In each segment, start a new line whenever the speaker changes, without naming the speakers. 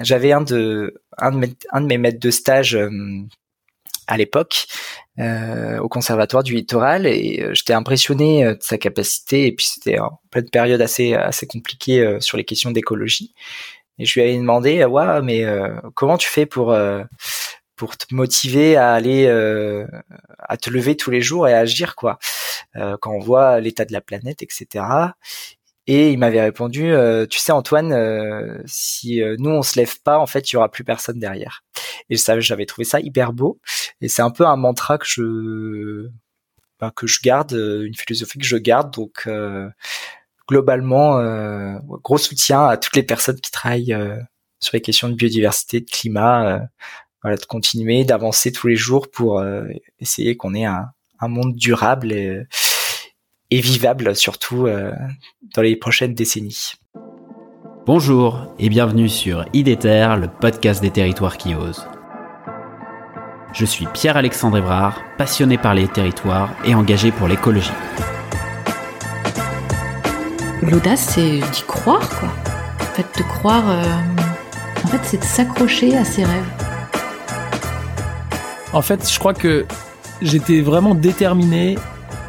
j'avais un de un de mes, un de mes maîtres de stage à l'époque euh, au conservatoire du littoral et euh, j'étais impressionné euh, de sa capacité et puis c'était en pleine période assez assez compliquée sur les questions d'écologie. Et je lui avais demandé ouais mais comment tu fais pour pour te motiver à aller à te lever tous les jours et à agir quoi? Quand on voit l'état de la planète etc et il m'avait répondu, euh, tu sais Antoine, euh, si euh, nous on se lève pas, en fait, il y aura plus personne derrière. Et ça, j'avais trouvé ça hyper beau. Et c'est un peu un mantra que je ben, que je garde, une philosophie que je garde. Donc globalement, gros soutien à toutes les personnes qui travaillent sur les questions de biodiversité, de climat. voilà, de continuer, d'avancer tous les jours pour essayer qu'on ait un, un monde durable et et vivable surtout euh, dans les prochaines décennies.
Bonjour et bienvenue sur IDETER, le podcast des territoires qui osent. Je suis Pierre-Alexandre Evrard, passionné par les territoires et engagé pour l'écologie.
L'audace, c'est d'y croire, quoi. En fait, de croire. Euh, en fait, c'est de s'accrocher à ses rêves.
En fait, je crois que j'étais vraiment déterminé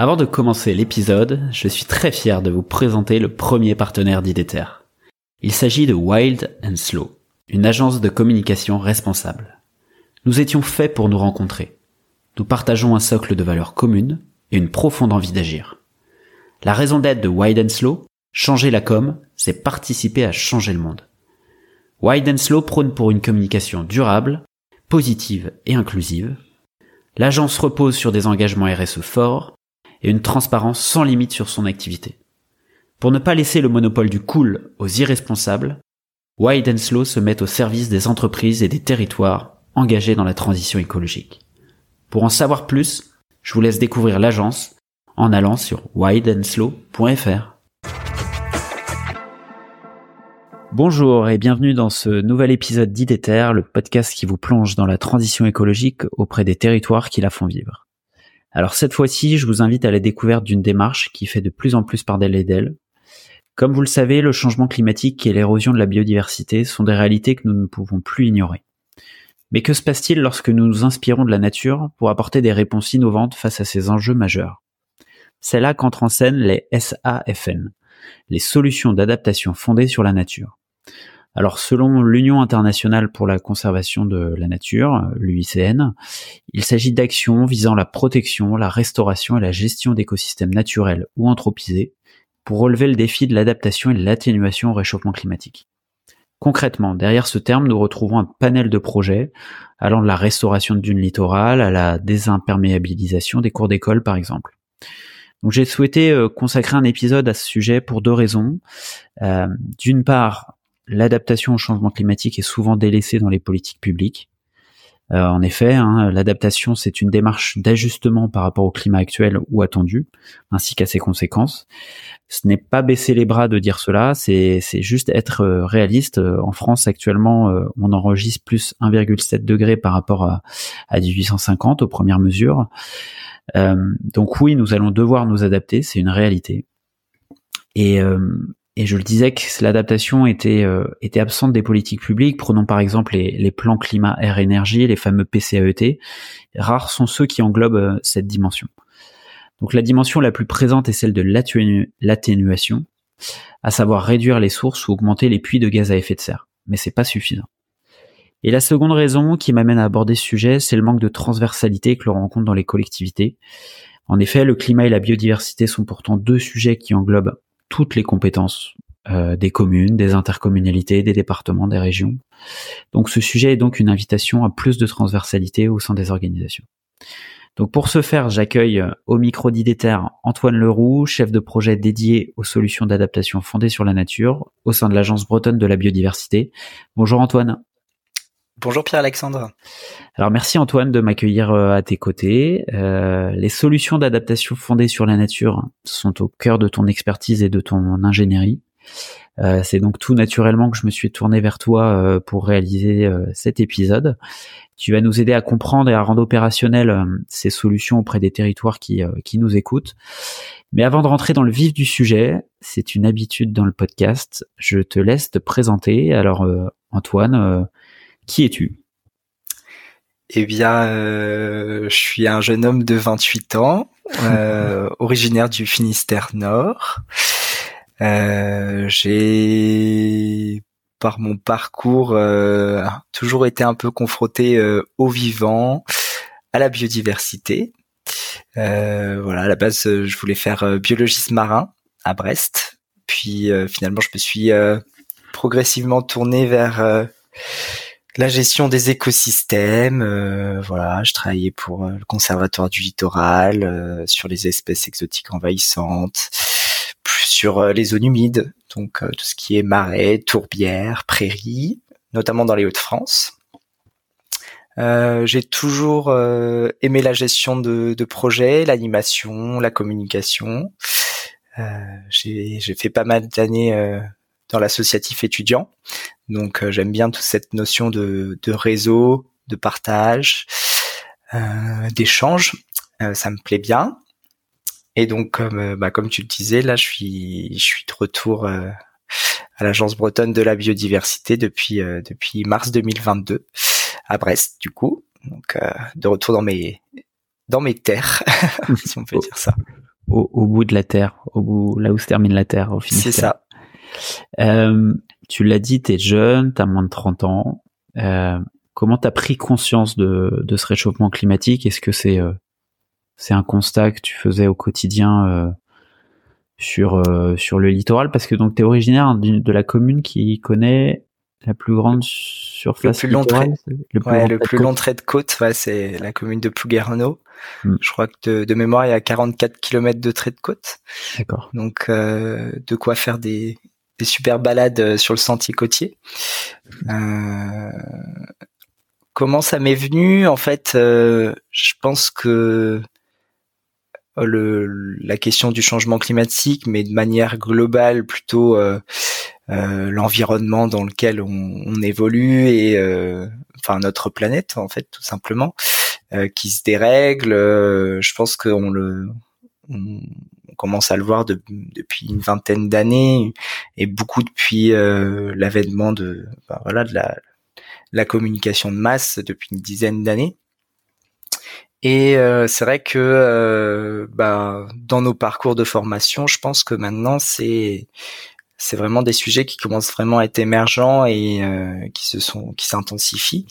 Avant de commencer l'épisode, je suis très fier de vous présenter le premier partenaire d'IDETER. Il s'agit de Wild Slow, une agence de communication responsable. Nous étions faits pour nous rencontrer. Nous partageons un socle de valeurs communes et une profonde envie d'agir. La raison d'être de Wild Slow, changer la com, c'est participer à changer le monde. Wild and Slow prône pour une communication durable, positive et inclusive. L'agence repose sur des engagements RSE forts et une transparence sans limite sur son activité. Pour ne pas laisser le monopole du cool aux irresponsables, Wide and Slow se met au service des entreprises et des territoires engagés dans la transition écologique. Pour en savoir plus, je vous laisse découvrir l'agence en allant sur wideandslow.fr. Bonjour et bienvenue dans ce nouvel épisode d'IDETER, le podcast qui vous plonge dans la transition écologique auprès des territoires qui la font vivre. Alors cette fois-ci, je vous invite à la découverte d'une démarche qui fait de plus en plus parler d'elle. Comme vous le savez, le changement climatique et l'érosion de la biodiversité sont des réalités que nous ne pouvons plus ignorer. Mais que se passe-t-il lorsque nous nous inspirons de la nature pour apporter des réponses innovantes face à ces enjeux majeurs? C'est là qu'entrent en scène les SAFN, les solutions d'adaptation fondées sur la nature. Alors selon l'Union internationale pour la conservation de la nature, l'UICN, il s'agit d'actions visant la protection, la restauration et la gestion d'écosystèmes naturels ou anthropisés pour relever le défi de l'adaptation et de l'atténuation au réchauffement climatique. Concrètement, derrière ce terme, nous retrouvons un panel de projets allant de la restauration de dunes littorales à la désimperméabilisation des cours d'école par exemple. Donc j'ai souhaité euh, consacrer un épisode à ce sujet pour deux raisons. Euh, d'une part, l'adaptation au changement climatique est souvent délaissée dans les politiques publiques. Euh, en effet, hein, l'adaptation, c'est une démarche d'ajustement par rapport au climat actuel ou attendu, ainsi qu'à ses conséquences. Ce n'est pas baisser les bras de dire cela, c'est juste être euh, réaliste. Euh, en France, actuellement, on enregistre plus 1,7 degré par rapport à, à 1850 aux premières mesures. donc oui, nous allons devoir nous adapter, c'est une réalité. Et, et je le disais que l'adaptation était euh, était absente des politiques publiques. Prenons par exemple les, les plans climat air énergie, les fameux PCAET. Rares sont ceux qui englobent euh, cette dimension. Donc la dimension la plus présente est celle de l'atténuation, à savoir réduire les sources ou augmenter les puits de gaz à effet de serre. Mais c'est pas suffisant. Et la seconde raison qui m'amène à aborder ce sujet, c'est le manque de transversalité que l'on rencontre dans les collectivités. En effet, le climat et la biodiversité sont pourtant deux sujets qui englobent toutes les compétences euh, des communes, des intercommunalités, des départements, des régions. Donc ce sujet est donc une invitation à plus de transversalité au sein des organisations. Donc pour ce faire, j'accueille au micro d'Idéter Antoine Leroux, chef de projet dédié aux solutions d'adaptation fondées sur la nature au sein de l'Agence bretonne de la biodiversité. Bonjour Antoine.
Bonjour Pierre-Alexandre.
Alors merci Antoine de m'accueillir euh, à tes côtés. Euh, les solutions d'adaptation fondées sur la nature sont au cœur de ton expertise et de ton ingénierie. Euh, c'est donc tout naturellement que je me suis tourné vers toi pour réaliser cet épisode. Tu vas nous aider à comprendre et à rendre opérationnelles ces solutions auprès des territoires qui, qui nous écoutent. Mais avant de rentrer dans le vif du sujet, c'est une habitude dans le podcast, je te laisse te présenter. Alors Antoine, qui es-tu?
Eh bien, euh, je suis un jeune homme de 28 ans, euh, originaire du Finistère Nord. Euh, j'ai, par mon parcours, toujours été un peu confronté au vivant, à la biodiversité. voilà, à la base, je voulais faire biologiste marin à Brest. Puis finalement, je me suis progressivement tourné vers la gestion des écosystèmes. Euh, voilà, je travaillais pour euh, le conservatoire du littoral euh, sur les espèces exotiques envahissantes, sur les zones humides, donc tout ce qui est marais, tourbières, prairies, notamment dans les Hauts-de-France. j'ai toujours aimé la gestion de, de projets, l'animation, la communication. j'ai fait pas mal d'années dans l'associatif étudiant. Donc euh, j'aime bien toute cette notion de, de réseau, de partage, euh, d'échange. Euh, ça me plaît bien. Et donc comme bah, comme tu le disais, là je suis je suis de retour à l'agence bretonne de la biodiversité depuis depuis mars 2022 à Brest du coup. Donc de retour dans mes dans mes terres, si on peut dire ça.
Au, au, bout de la terre, au bout là où se termine la terre au
final. C'est ça.
Tu l'as dit, tu es jeune, tu as moins de 30 ans. Euh, comment tu as pris conscience de, de ce réchauffement climatique? Est-ce que c'est euh, c'est un constat que tu faisais au quotidien euh, sur euh, sur le littoral? Parce que donc tu es originaire de la commune qui connaît la plus grande surface
le plus long trait, le plus, ouais, le plus long trait de côte ouais, c'est la commune de Plouguerneau. Hmm. je crois que de, de, mémoire il y a 44 km de trait de côte.
D'accord.
Donc de quoi faire des des super balades euh, sur le sentier côtier. Euh, comment ça m'est venu? En fait, euh, je pense que la question du changement climatique, mais de manière globale, plutôt l'environnement dans lequel on, évolue et enfin notre planète en fait tout simplement qui se dérègle. je pense qu'on le commence à le voir depuis une vingtaine d'années et beaucoup depuis euh, l'avènement de bah, voilà de la, communication de masse depuis une dizaine d'années. Et euh, c'est vrai que euh, bah, dans nos parcours de formation, je pense que maintenant c'est c'est vraiment des sujets qui commencent vraiment à être émergents et qui se sont qui s'intensifient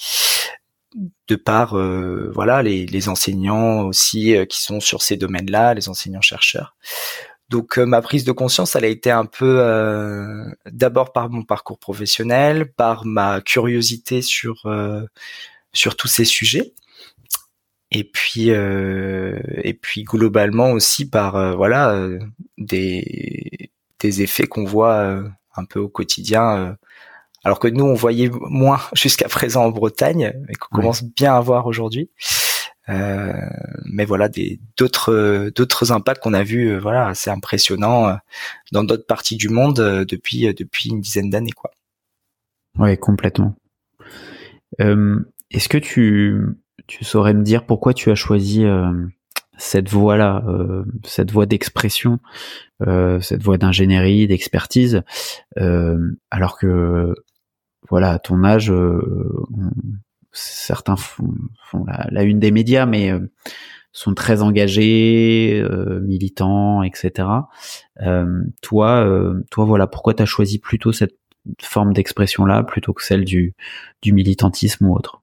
de par euh, voilà les, les, enseignants aussi euh, qui sont sur ces domaines-là, les enseignants chercheurs. Donc euh, ma prise de conscience, elle a été un peu d'abord par mon parcours professionnel, par ma curiosité sur sur tous ces sujets, et puis et puis globalement aussi par voilà des des effets qu'on voit un peu au quotidien alors que nous on voyait moins jusqu'à présent en Bretagne, mais qu'on commence bien à voir aujourd'hui. Euh, mais voilà des d'autres d'autres impacts qu'on a vus euh, voilà assez impressionnants euh, dans d'autres parties du monde depuis depuis une dizaine d'années quoi.
Ouais complètement. Est-ce que tu tu saurais me dire pourquoi tu as choisi cette voie là, cette voie d'expression, cette voie d'ingénierie, d'expertise, alors que voilà, à ton âge, euh, certains font, la, une des médias, mais euh, sont très engagés, euh, militants, etc. toi, toi, voilà, pourquoi tu as choisi plutôt cette forme d'expression-là plutôt que celle du militantisme ou autre?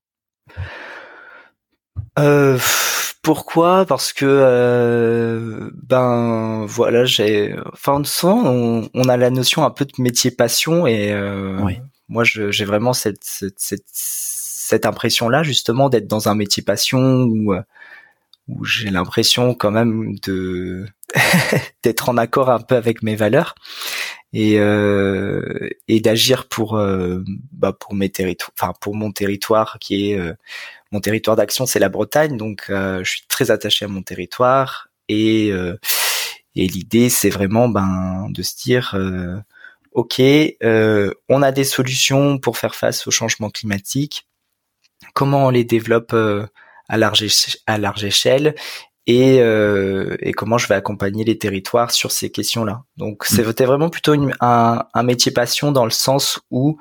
Pourquoi? Parce que ben voilà, j'ai enfin souvent on, on, a la notion un peu de métier passion et oui moi, j'ai vraiment cette, cette, cette, cette impression-là, justement, d'être dans un métier passion où, euh, où j'ai l'impression quand même de d'être en accord un peu avec mes valeurs et euh, et d'agir pour euh, bah pour mes territoires enfin pour mon territoire qui est euh, mon territoire d'action c'est la Bretagne donc je suis très attaché à mon territoire et et l'idée c'est vraiment ben de se dire ok on a des solutions pour faire face au changement climatique comment on les développe à large, à large échelle et, euh, et comment je vais accompagner les territoires sur ces questions-là. Donc mm. c'était vraiment plutôt un, un, métier passion dans le sens où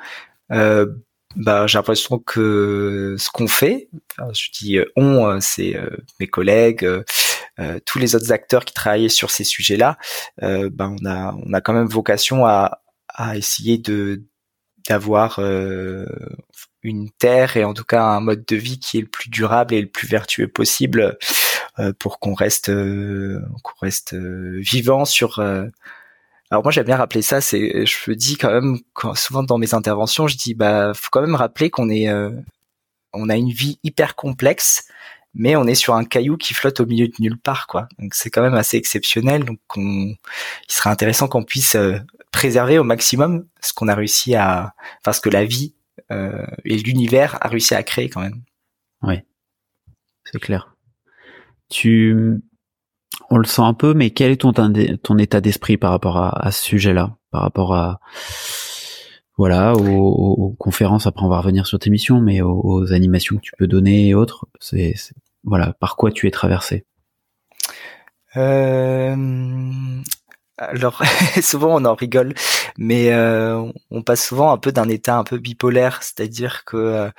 euh, bah, j'ai l'impression que ce qu'on fait, je dis euh, on, euh, c'est euh, mes collègues, tous les autres acteurs qui travaillent sur ces sujets-là, bah, on a on a quand même vocation à, à essayer de d'avoir une terre et en tout cas un mode de vie qui est le plus durable et le plus vertueux possible pour qu'on reste qu'on reste vivant sur alors moi j'aime bien rappeler ça c'est je me dis quand même souvent dans mes interventions je dis bah faut quand même rappeler qu'on est on a une vie hyper complexe mais on est sur un caillou qui flotte au milieu de nulle part quoi donc c'est quand même assez exceptionnel donc on, il serait intéressant qu'on puisse préserver au maximum ce qu'on a réussi à enfin ce que la vie euh, et l'univers a réussi à créer quand même.
Oui, c'est clair. Tu, on le sent un peu, mais quel est ton, état d'esprit par rapport à, ce sujet-là, par rapport à voilà aux, conférences. Après, on va revenir sur tes missions, mais aux, animations que tu peux donner et autres. C'est voilà, par quoi tu es traversé?
Euh, alors souvent on en rigole, mais euh, on passe souvent un peu d'un état un peu bipolaire, c'est-à-dire que euh,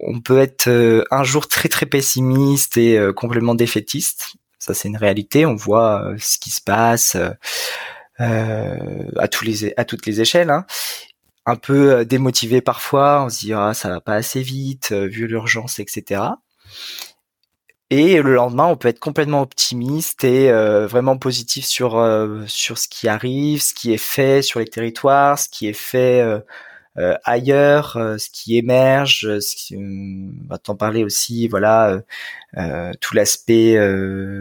on peut être euh, un jour très très pessimiste et complètement défaitiste. Ça c'est une réalité. On voit ce qui se passe à tous les à toutes les échelles. Hein. Un peu démotivé parfois, on se dit ah ça va pas assez vite vu l'urgence etc. Et le lendemain, on peut être complètement optimiste et euh, vraiment positif sur euh, sur ce qui arrive, ce qui est fait sur les territoires, ce qui est fait euh, ailleurs, ce qui émerge. Ce qui, on va t'en parler aussi. Voilà, tout l'aspect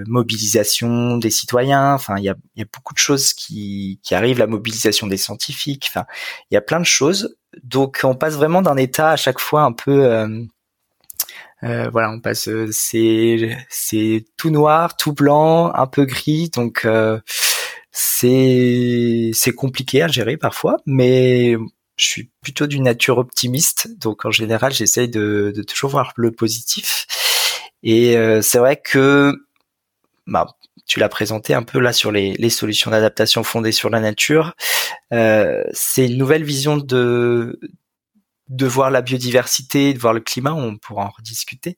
mobilisation des citoyens. Enfin, il y a, y a beaucoup de choses qui qui arrivent. La mobilisation des scientifiques. Enfin, il y a plein de choses. Donc, on passe vraiment d'un état à chaque fois un peu euh, voilà, on passe, euh, c'est c'est tout noir, tout blanc, un peu gris, donc euh, c'est c'est compliqué à gérer parfois, mais je suis plutôt d'une nature optimiste, donc en général j'essaye de, de toujours voir le positif. Et c'est vrai que bah, tu l'as présenté un peu là sur les, les solutions d'adaptation fondées sur la nature. Euh, c'est une nouvelle vision de de voir la biodiversité, de voir le climat, on pourra en rediscuter.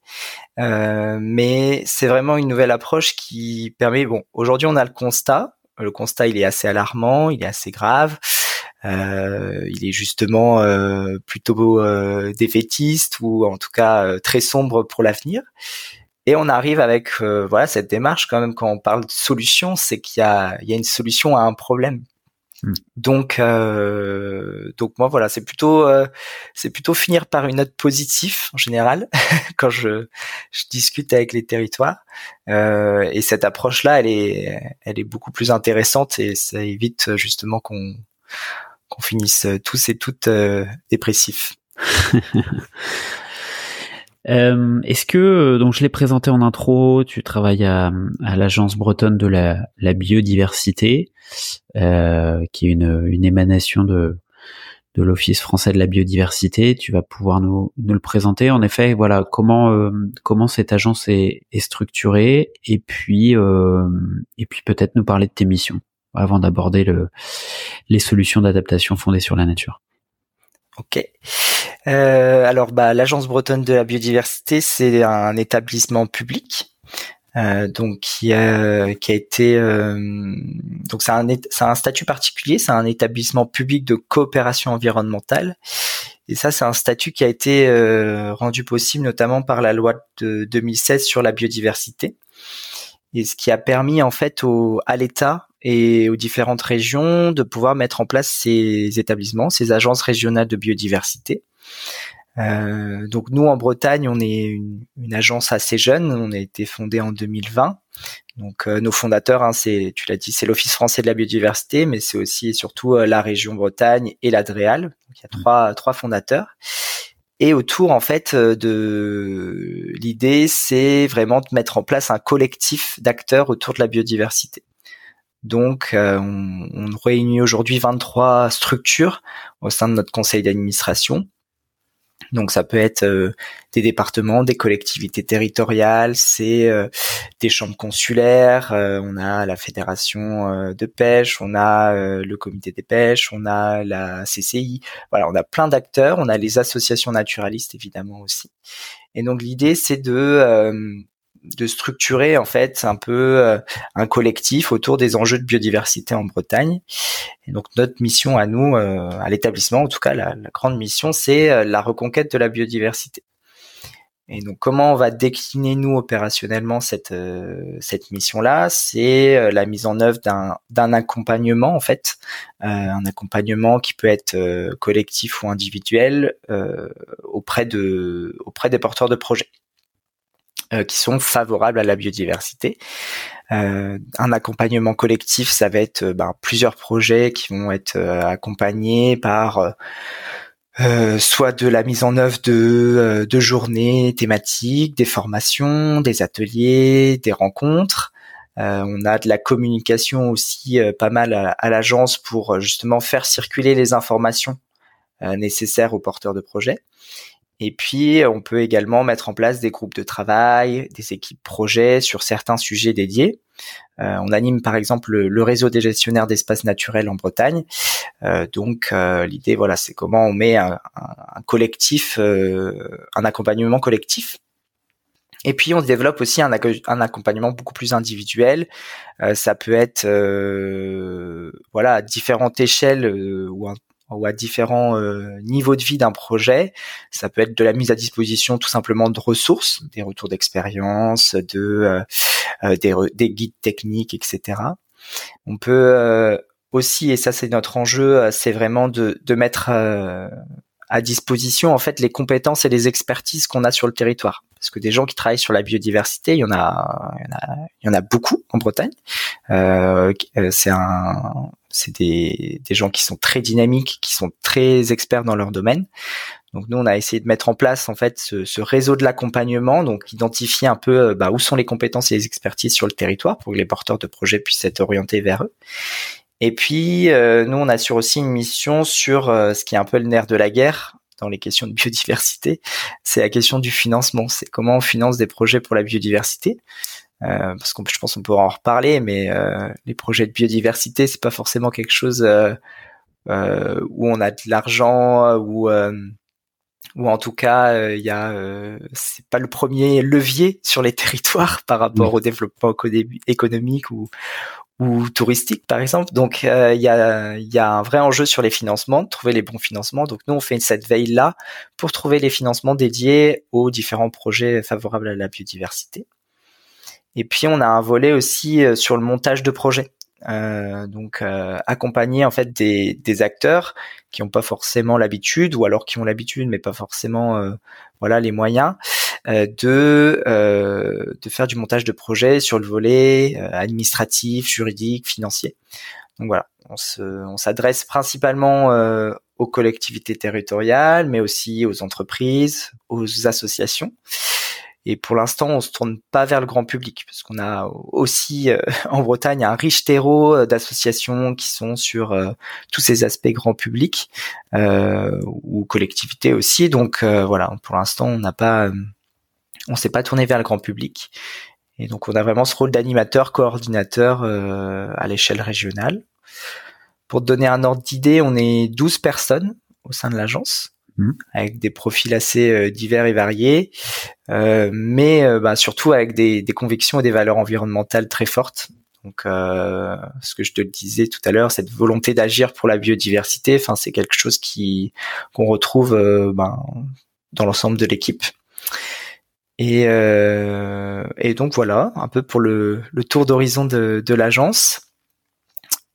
Euh, mais c'est vraiment une nouvelle approche qui permet. Bon, aujourd'hui on a le constat. Le constat il est assez alarmant, il est assez grave. Euh, il est justement euh, plutôt euh, défaitiste ou en tout cas euh, très sombre pour l'avenir. Et on arrive avec voilà cette démarche quand même quand on parle de solution, c'est qu'il y a, il y a une solution à un problème Hmm. Donc, euh, donc moi voilà, c'est plutôt, euh, c'est plutôt finir par une note positive en général quand je, je discute avec les territoires. Euh, et cette approche-là, elle est, elle est beaucoup plus intéressante et ça évite justement qu'on, qu'on finisse tous et toutes euh, dépressifs.
Euh, est-ce que euh, donc je l'ai présenté en intro, tu travailles à, l'agence bretonne de la, biodiversité, euh, qui est une, émanation de l'Office français de la biodiversité. Tu vas pouvoir nous, le présenter. En effet, voilà comment euh, comment cette agence est, est structurée et puis euh, et puis peut-être nous parler de tes missions avant d'aborder le les solutions d'adaptation fondées sur la nature.
Ok. Euh, alors, bah, l'agence bretonne de la biodiversité, c'est un établissement public. Euh, donc qui a, qui a été euh, donc c'est un c'est un statut particulier c'est un établissement public de coopération environnementale et ça c'est un statut qui a été euh, rendu possible notamment par la loi de 2016 sur la biodiversité et ce qui a permis en fait au à l'État et aux différentes régions de pouvoir mettre en place ces établissements, ces agences régionales de biodiversité. Euh, donc nous en Bretagne, on est une, une, agence assez jeune. On a été fondé en 2020. Donc euh, nos fondateurs, hein, c'est, tu l'as dit, c'est l'Office français de la biodiversité, mais c'est aussi et surtout euh, la région Bretagne et l'Adréal. Donc il y a trois trois fondateurs. Et autour, en fait, de l'idée, c'est vraiment de mettre en place un collectif d'acteurs autour de la biodiversité. Donc, on, on réunit aujourd'hui 23 structures au sein de notre conseil d'administration donc ça peut être euh, des départements, des collectivités territoriales, c'est euh, des chambres consulaires, euh, on a la fédération de pêche, on a le comité des pêches, on a la CCI. Voilà, on a plein d'acteurs, on a les associations naturalistes évidemment aussi. Et donc l'idée c'est de de structurer en fait un peu euh, un collectif autour des enjeux de biodiversité en Bretagne. Et donc notre mission à nous, euh, à l'établissement, en tout cas la, grande mission, c'est euh, la reconquête de la biodiversité. Et donc comment on va décliner nous opérationnellement cette cette mission-là? C'est la mise en œuvre d'un d'un accompagnement en fait, un accompagnement qui peut être collectif ou individuel auprès de auprès des porteurs de projets. Euh, qui sont favorables à la biodiversité. Euh, un accompagnement collectif, ça va être euh, ben, plusieurs projets qui vont être accompagnés par soit de la mise en œuvre de, de journées thématiques, des formations, des ateliers, des rencontres. on a de la communication aussi pas mal à, à l'agence pour justement faire circuler les informations nécessaires aux porteurs de projets. Et puis, on peut également mettre en place des groupes de travail, des équipes projets sur certains sujets dédiés. Euh, on anime par exemple le, réseau des gestionnaires d'espaces naturels en Bretagne. Euh, donc, euh, l'idée, voilà, c'est comment on met un, collectif, un accompagnement collectif. Et puis, on développe aussi un, un accompagnement beaucoup plus individuel. ça peut être, voilà, à différentes échelles ou un ou à différents euh, niveaux de vie d'un projet. Ça peut être de la mise à disposition tout simplement de ressources, des retours d'expérience, de euh, euh, des, des, guides techniques, etc. On peut aussi, et ça c'est notre enjeu, c'est vraiment de, de mettre à disposition en fait les compétences et les expertises qu'on a sur le territoire. Parce que des gens qui travaillent sur la biodiversité, il y en a, il y en a, il y en a beaucoup en Bretagne. Euh, c'est un, c'est des, des gens qui sont très dynamiques, qui sont très experts dans leur domaine. Donc nous, on a essayé de mettre en place en fait ce, ce réseau de l'accompagnement, donc identifier un peu bah, où sont les compétences et les expertises sur le territoire pour que les porteurs de projets puissent être orientés vers eux. Et puis, euh, nous, on assure aussi une mission sur euh, ce qui est un peu le nerf de la guerre dans les questions de biodiversité, c'est la question du financement. C'est comment on finance des projets pour la biodiversité. Euh, parce qu'on, je pense qu'on pourra en reparler, mais les projets de biodiversité, c'est pas forcément quelque chose où on a de l'argent ou ou en tout cas, il y a, c'est pas le premier levier sur les territoires par rapport au développement économique ou ou touristique par exemple. Donc euh, il y, a, y a un vrai enjeu sur les financements, trouver les bons financements. Donc nous on fait cette veille là pour trouver les financements dédiés aux différents projets favorables à la biodiversité. Et puis on a un volet aussi euh, sur le montage de projets. Euh, donc accompagner en fait des, des acteurs qui n'ont pas forcément l'habitude ou alors qui ont l'habitude mais pas forcément voilà les moyens euh, de euh, de faire du montage de projet sur le volet euh, administratif, juridique, financier. Donc voilà, on s'adresse principalement aux collectivités territoriales, mais aussi aux entreprises, aux associations. Et pour l'instant, on se tourne pas vers le grand public parce qu'on a aussi en Bretagne un riche terreau d'associations qui sont sur tous ces aspects grand public euh, ou collectivités aussi. Donc voilà, pour l'instant, on n'a pas on s'est pas tourné vers le grand public. Et donc on a vraiment ce rôle d'animateur, coordinateur euh, à l'échelle régionale. Pour te donner un ordre d'idée, on est 12 personnes au sein de l'agence, mmh. avec des profils assez euh, divers et variés, euh, mais bah, surtout avec des, convictions et des valeurs environnementales très fortes. Donc, ce que je te disais tout à l'heure, cette volonté d'agir pour la biodiversité, enfin, c'est quelque chose qui qu'on retrouve ben, dans l'ensemble de l'équipe. Et, euh, et donc voilà, un peu pour le, le tour d'horizon de, de l'agence.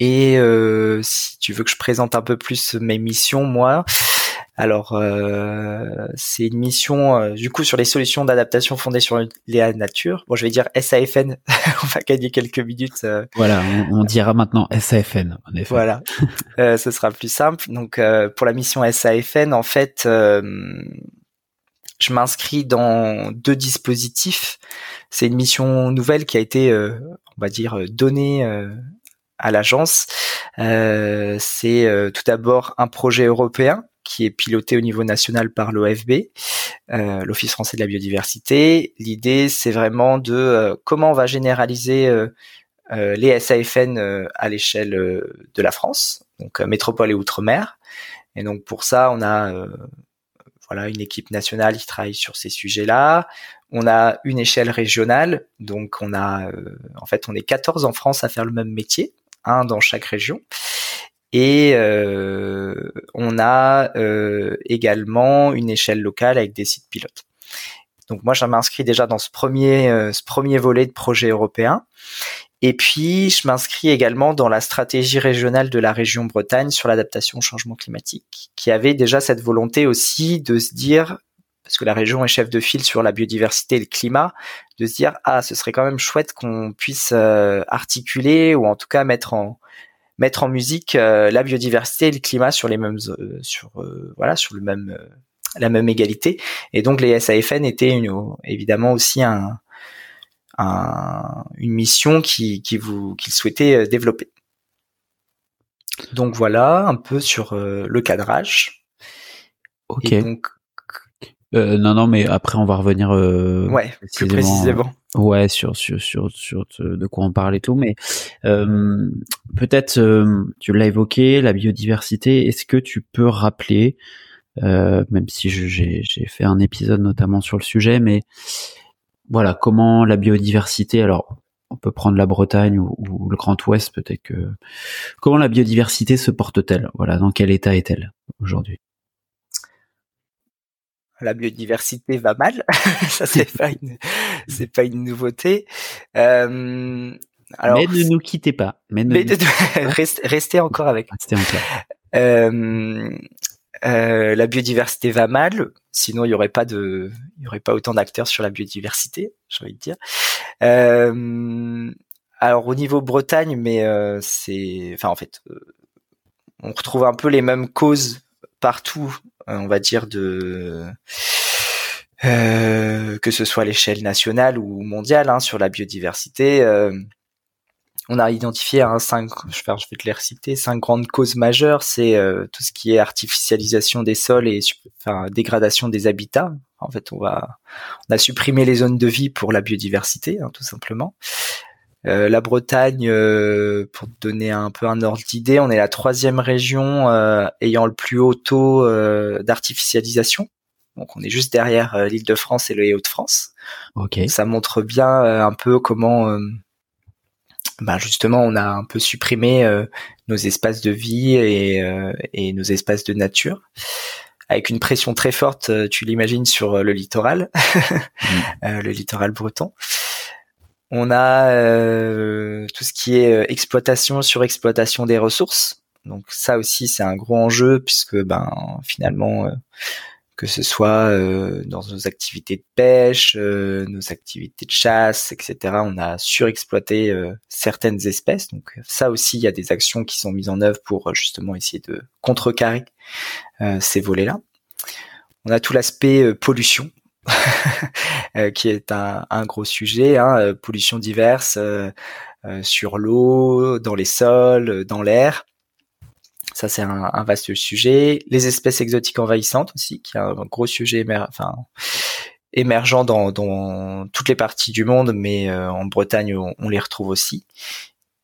Et euh, si tu veux que je présente un peu plus mes missions, moi, Alors, euh, c'est une mission euh, du coup sur les solutions d'adaptation fondées sur la nature. Bon, je vais dire SAFN. on va gagner quelques minutes. Euh.
Voilà, on, dira maintenant SAFN. En effet.
Voilà, ce sera plus simple. Donc, pour la mission SAFN, en fait, je m'inscris dans deux dispositifs. C'est une mission nouvelle qui a été, on va dire, donnée à l'agence. c'est tout d'abord un projet européen qui est piloté au niveau national par l'OFB, euh, l'Office français de la biodiversité. L'idée, c'est vraiment de euh, comment on va généraliser euh, euh les SAFN euh, à l'échelle de la France, donc métropole et outre-mer. Et donc pour ça, on a voilà une équipe nationale qui travaille sur ces sujets-là. On a une échelle régionale, donc on a en fait on est 14 en France à faire le même métier, un dans chaque région. Et euh, on a euh, également une échelle locale avec des sites pilotes. Donc moi, je m'inscris déjà dans ce premier, euh, ce premier volet de projet européen. Et puis, je m'inscris également dans la stratégie régionale de la région Bretagne sur l'adaptation au changement climatique, qui avait déjà cette volonté aussi de se dire, parce que la région est chef de file sur la biodiversité et le climat, de se dire, ah, ce serait quand même chouette qu'on puisse articuler ou en tout cas mettre en, mettre en musique euh, la biodiversité et le climat sur les mêmes euh, sur euh, voilà sur le même la même égalité. Et donc les SAFN étaient une, évidemment aussi un, un, une mission qui qui vous qu'il souhaitait développer. Donc voilà un peu sur le cadrage.
Ok. donc euh, non, non, mais après on va revenir. Euh,
ouais, plus précisément.
ouais, sur sur sur sur de quoi on parle et tout, mais euh, peut-être tu l'as évoqué, la biodiversité. Est-ce que tu peux rappeler, même si j'ai j'ai fait un épisode notamment sur le sujet, mais voilà comment la biodiversité. Alors on peut prendre la Bretagne ou, ou le Grand Ouest peut-être que comment la biodiversité se porte-t-elle? Voilà, dans quel état est-elle aujourd'hui?
La biodiversité va mal. ça c'est pas une, c'est pas une nouveauté. Euh,
alors, mais ne nous quittez pas. Mais,
restez, encore avec. Restez encore. Euh, euh, la biodiversité va mal, sinon il y aurait pas de, il y aurait pas autant d'acteurs sur la biodiversité, j'ai envie de dire. Euh, alors au niveau Bretagne, mais euh, c'est, enfin en fait, euh, on retrouve un peu les mêmes causes partout, euh, on va dire de que ce soit à l'échelle nationale ou mondiale hein, sur la biodiversité. Euh, on a identifié un cinq, je vais, je vais te les reciter, cinq grandes causes majeures. C'est tout ce qui est artificialisation des sols et enfin, dégradation des habitats. En fait, on va, on a supprimé les zones de vie pour la biodiversité, hein, tout simplement. Euh, la Bretagne, euh, pour te donner un peu un ordre d'idée, on est la troisième région euh, ayant le plus haut taux d'artificialisation. Donc on est juste derrière l'Île-de-France et le Hauts-de-France.
Ok.
Ça montre bien un peu comment, bah justement, on a un peu supprimé nos espaces de vie et, et nos espaces de nature avec une pression très forte, tu l'imagines, sur le littoral, mmh. le littoral breton. On a euh, tout ce qui est euh, exploitation, surexploitation des ressources. Donc ça aussi c'est un gros enjeu puisque ben finalement euh, que ce soit dans nos activités de pêche, nos activités de chasse, etc. On a surexploité certaines espèces. Donc ça aussi, il y a des actions qui sont mises en œuvre pour justement essayer de contrecarrer ces volets-là. On a tout l'aspect pollution. Euh, qui est un, un gros sujet, hein, euh, pollution diverse euh, sur l'eau, dans les sols, dans l'air. Ça, c'est un, un, vaste sujet. Les espèces exotiques envahissantes aussi, qui est un gros sujet enfin, émergent dans, dans, toutes les parties du monde, mais en Bretagne, on, on, les retrouve aussi.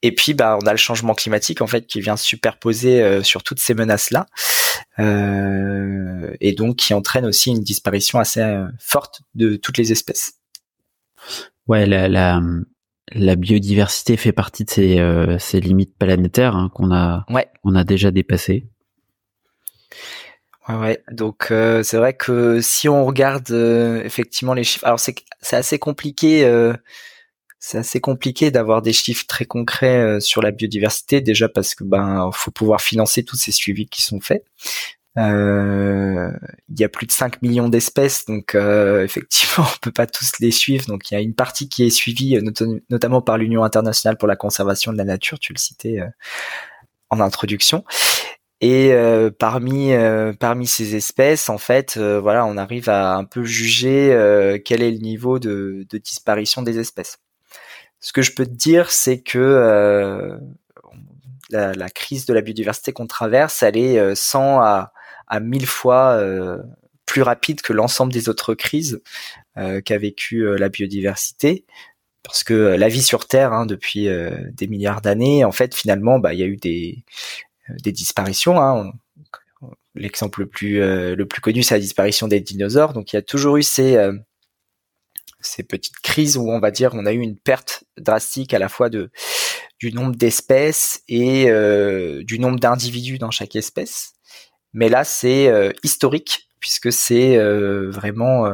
Et puis, bah, on a le changement climatique en fait qui vient superposer euh, sur toutes ces menaces-là, euh, et donc qui entraîne aussi une disparition assez euh, forte de toutes les espèces.
Ouais, la, la, la biodiversité fait partie de ces, euh, ces limites planétaires hein, qu'on a,
ouais.
on a déjà dépassées.
Ouais, ouais. Donc c'est vrai que si on regarde effectivement les chiffres, alors c'est c'est assez compliqué c'est assez compliqué d'avoir des chiffres très concrets euh, sur la biodiversité déjà parce que ben faut pouvoir financer tous ces suivis qui sont faits. Euh, il y a plus de 5 millions d'espèces, donc euh, effectivement, on peut pas tous les suivre. Donc il y a une partie qui est suivie notamment par l'Union internationale pour la conservation de la nature, tu le citais en introduction. Et parmi parmi ces espèces, en fait, voilà, on arrive à un peu juger quel est le niveau de, de disparition des espèces. Ce que je peux te dire, c'est que la, la, crise de la biodiversité qu'on traverse, elle est 100 à, à 1000 fois euh, plus rapide que l'ensemble des autres crises euh, qu'a vécu euh, la biodiversité. Parce que la vie sur Terre, hein, depuis des milliards d'années, en fait, finalement, bah, il y a eu des, des disparitions. Hein. L'exemple le plus le plus connu, c'est la disparition des dinosaures. Donc, il y a toujours eu ces ces petites crises où on va dire on a eu une perte drastique à la fois de du nombre d'espèces et euh, du nombre d'individus dans chaque espèce. Mais là, c'est euh, historique puisque c'est euh, vraiment,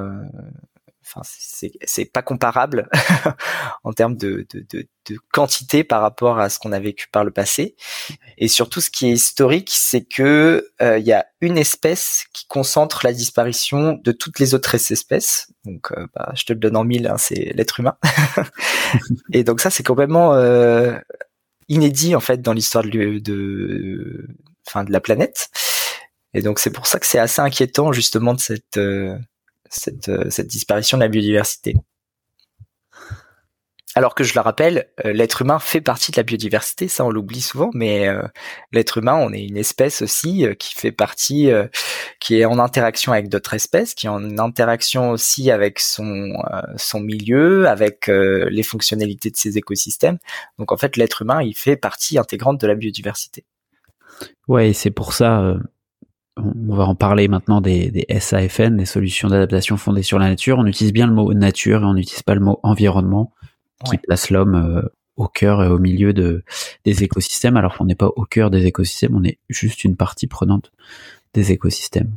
enfin, c'est pas comparable en termes de, de, de, de, quantité par rapport à ce qu'on a vécu par le passé. Et surtout, ce qui est historique, c'est que il y a une espèce qui concentre la disparition de toutes les autres espèces. Donc, bah, je te le donne en mille, hein, c'est l'être humain. et donc ça, c'est complètement inédit en fait dans l'histoire de, de, de la planète. Et donc c'est pour ça que c'est assez inquiétant justement de cette euh, cette, euh, cette disparition de la biodiversité. Alors que je le rappelle, euh, l'être humain fait partie de la biodiversité, ça on l'oublie souvent, mais l'être humain, on est une espèce aussi qui fait partie, qui est en interaction avec d'autres espèces, qui est en interaction aussi avec son son milieu, avec les fonctionnalités de ses écosystèmes. Donc en fait, l'être humain, il fait partie intégrante de la biodiversité.
Ouais, c'est pour ça on va en parler maintenant des, des SAFN, des solutions d'adaptation fondées sur la nature. On utilise bien le mot nature et on n'utilise pas le mot environnement, qui place l'homme euh, au cœur et au milieu de, des écosystèmes, alors qu'on n'est pas au cœur des écosystèmes, on est juste une partie prenante des écosystèmes.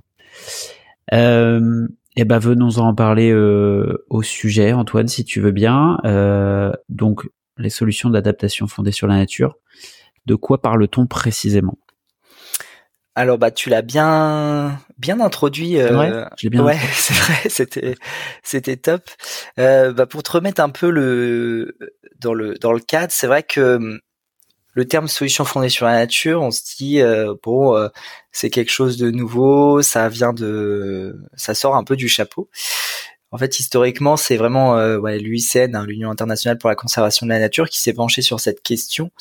Euh, eh ben venons en parler euh, au sujet, Antoine, si tu veux bien. Euh, donc les solutions d'adaptation fondées sur la nature. De quoi parle-t-on précisément?
Alors bah tu l'as bien bien introduit. Euh,
ouais, bien
ouais c'est vrai, c'était c'était top. Euh, bah, pour te remettre un peu le dans le dans le cadre, c'est vrai que hum, le terme solution fondée sur la nature, on se dit euh, bon euh, c'est quelque chose de nouveau, ça vient de ça sort un peu du chapeau. En fait, historiquement, c'est vraiment euh, ouais, l'UICN, hein, l'Union internationale pour la conservation de la nature, qui s'est penché sur cette question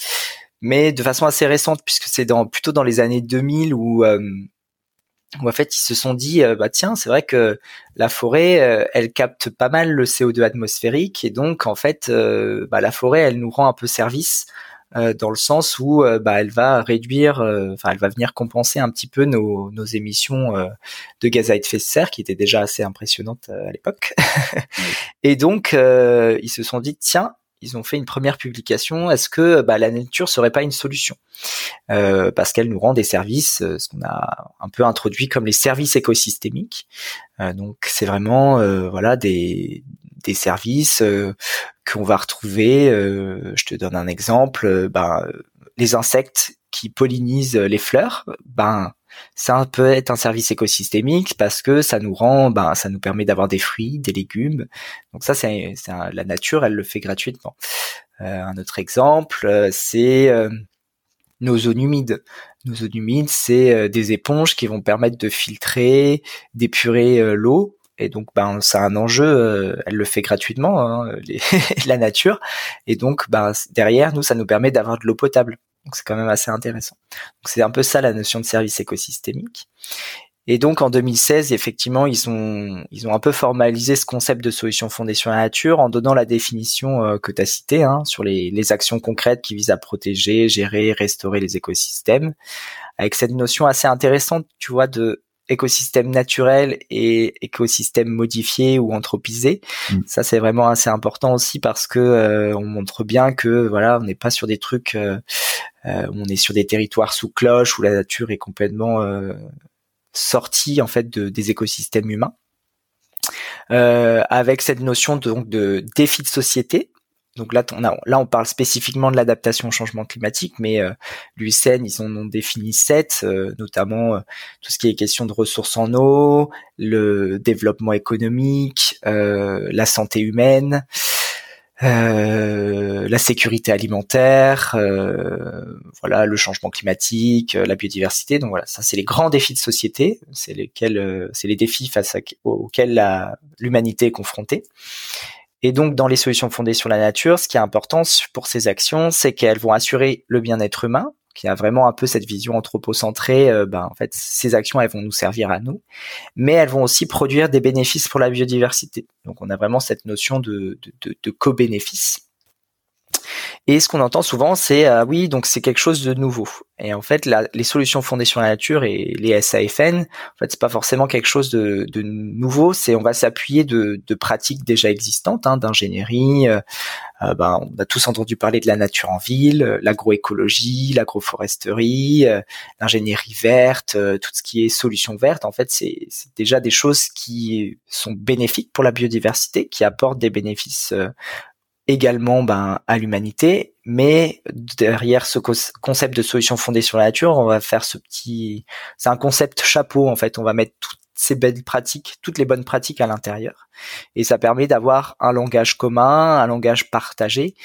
mais de façon assez récente puisque c'est dans plutôt dans les années 2000 où euh, où en fait ils se sont dit euh, bah tiens c'est vrai que la forêt euh, elle capte pas mal le CO2 atmosphérique et donc en fait bah, la forêt elle nous rend un peu service dans le sens où bah, elle va réduire enfin elle va venir compenser un petit peu nos, nos émissions de gaz à effet de serre qui étaient déjà assez impressionnantes à l'époque. Et donc ils se sont dit tiens ils ont fait une première publication. Est-ce que bah, la nature serait pas une solution? Euh, Parce qu'elle nous rend des services, euh, ce qu'on a un peu introduit comme les services écosystémiques. Euh, donc c'est vraiment euh, voilà des, des services euh, qu'on va retrouver. je te donne un exemple. ben, les insectes qui pollinisent les fleurs, ben ça peut être un service écosystémique parce que ça nous rend, ben, ça nous permet d'avoir des fruits, des légumes. Donc ça, c'est la nature, elle le fait gratuitement. Euh, un autre exemple, euh, c'est euh, nos zones humides. Nos zones humides, c'est des éponges qui vont permettre de filtrer, d'épurer l'eau. Et donc, ben, ça a un enjeu. elle le fait gratuitement, hein, la nature. Et donc, ben, derrière, nous, ça nous permet d'avoir de l'eau potable. Donc c'est quand même assez intéressant. C'est un peu ça la notion de service écosystémique. Et donc en 2016, effectivement, ils ont ils ont un peu formalisé ce concept de solution fondée sur la nature en donnant la définition euh, que tu as citée hein, sur les, les actions concrètes qui visent à protéger, gérer, restaurer les écosystèmes, avec cette notion assez intéressante, tu vois, de écosystème naturel et écosystème modifié ou anthropisé. Mm. Ça c'est vraiment assez important aussi parce que euh, on montre bien que voilà, on n'est pas sur des trucs euh, euh, on est sur des territoires sous cloche où la nature est complètement sortie en fait de, des écosystèmes humains. avec cette notion donc de défi de société donc là, on là, on parle spécifiquement de l'adaptation au changement climatique, mais euh, l'UICN, ils en ont défini sept, euh, notamment euh, tout ce qui est question de ressources en eau, le développement économique, euh, la santé humaine, la sécurité alimentaire, voilà, le changement climatique, la biodiversité. Donc voilà, ça c'est les grands défis de société, c'est lesquels, c'est les défis face auxquels l'humanité est confrontée. Et donc, dans les solutions fondées sur la nature, ce qui est important pour ces actions, c'est qu'elles vont assurer le bien-être humain, qui a vraiment un peu cette vision anthropocentrée. Euh, ben, en fait, ces actions, elles vont nous servir à nous, mais elles vont aussi produire des bénéfices pour la biodiversité. Donc, on a vraiment cette notion de, de, co-bénéfice. Et ce qu'on entend souvent, c'est ah oui, donc c'est quelque chose de nouveau. Et en fait, les solutions fondées sur la nature et les SAFN, en fait, c'est pas forcément quelque chose de, de nouveau. C'est on va s'appuyer de, de, pratiques déjà existantes, hein, d'ingénierie. Euh, euh, ben, on a tous entendu parler de la nature en ville, l'agroécologie, l'agroforesterie, l'ingénierie verte, tout ce qui est solutions vertes. En fait, c'est déjà des choses qui sont bénéfiques pour la biodiversité, qui apportent des bénéfices également ben, à l'humanité, mais derrière ce concept de solution fondée sur la nature, on va faire ce petit, c'est un concept chapeau en fait. On va mettre toutes ces belles pratiques, toutes les bonnes pratiques à l'intérieur, et ça permet d'avoir un langage commun, un langage partagé,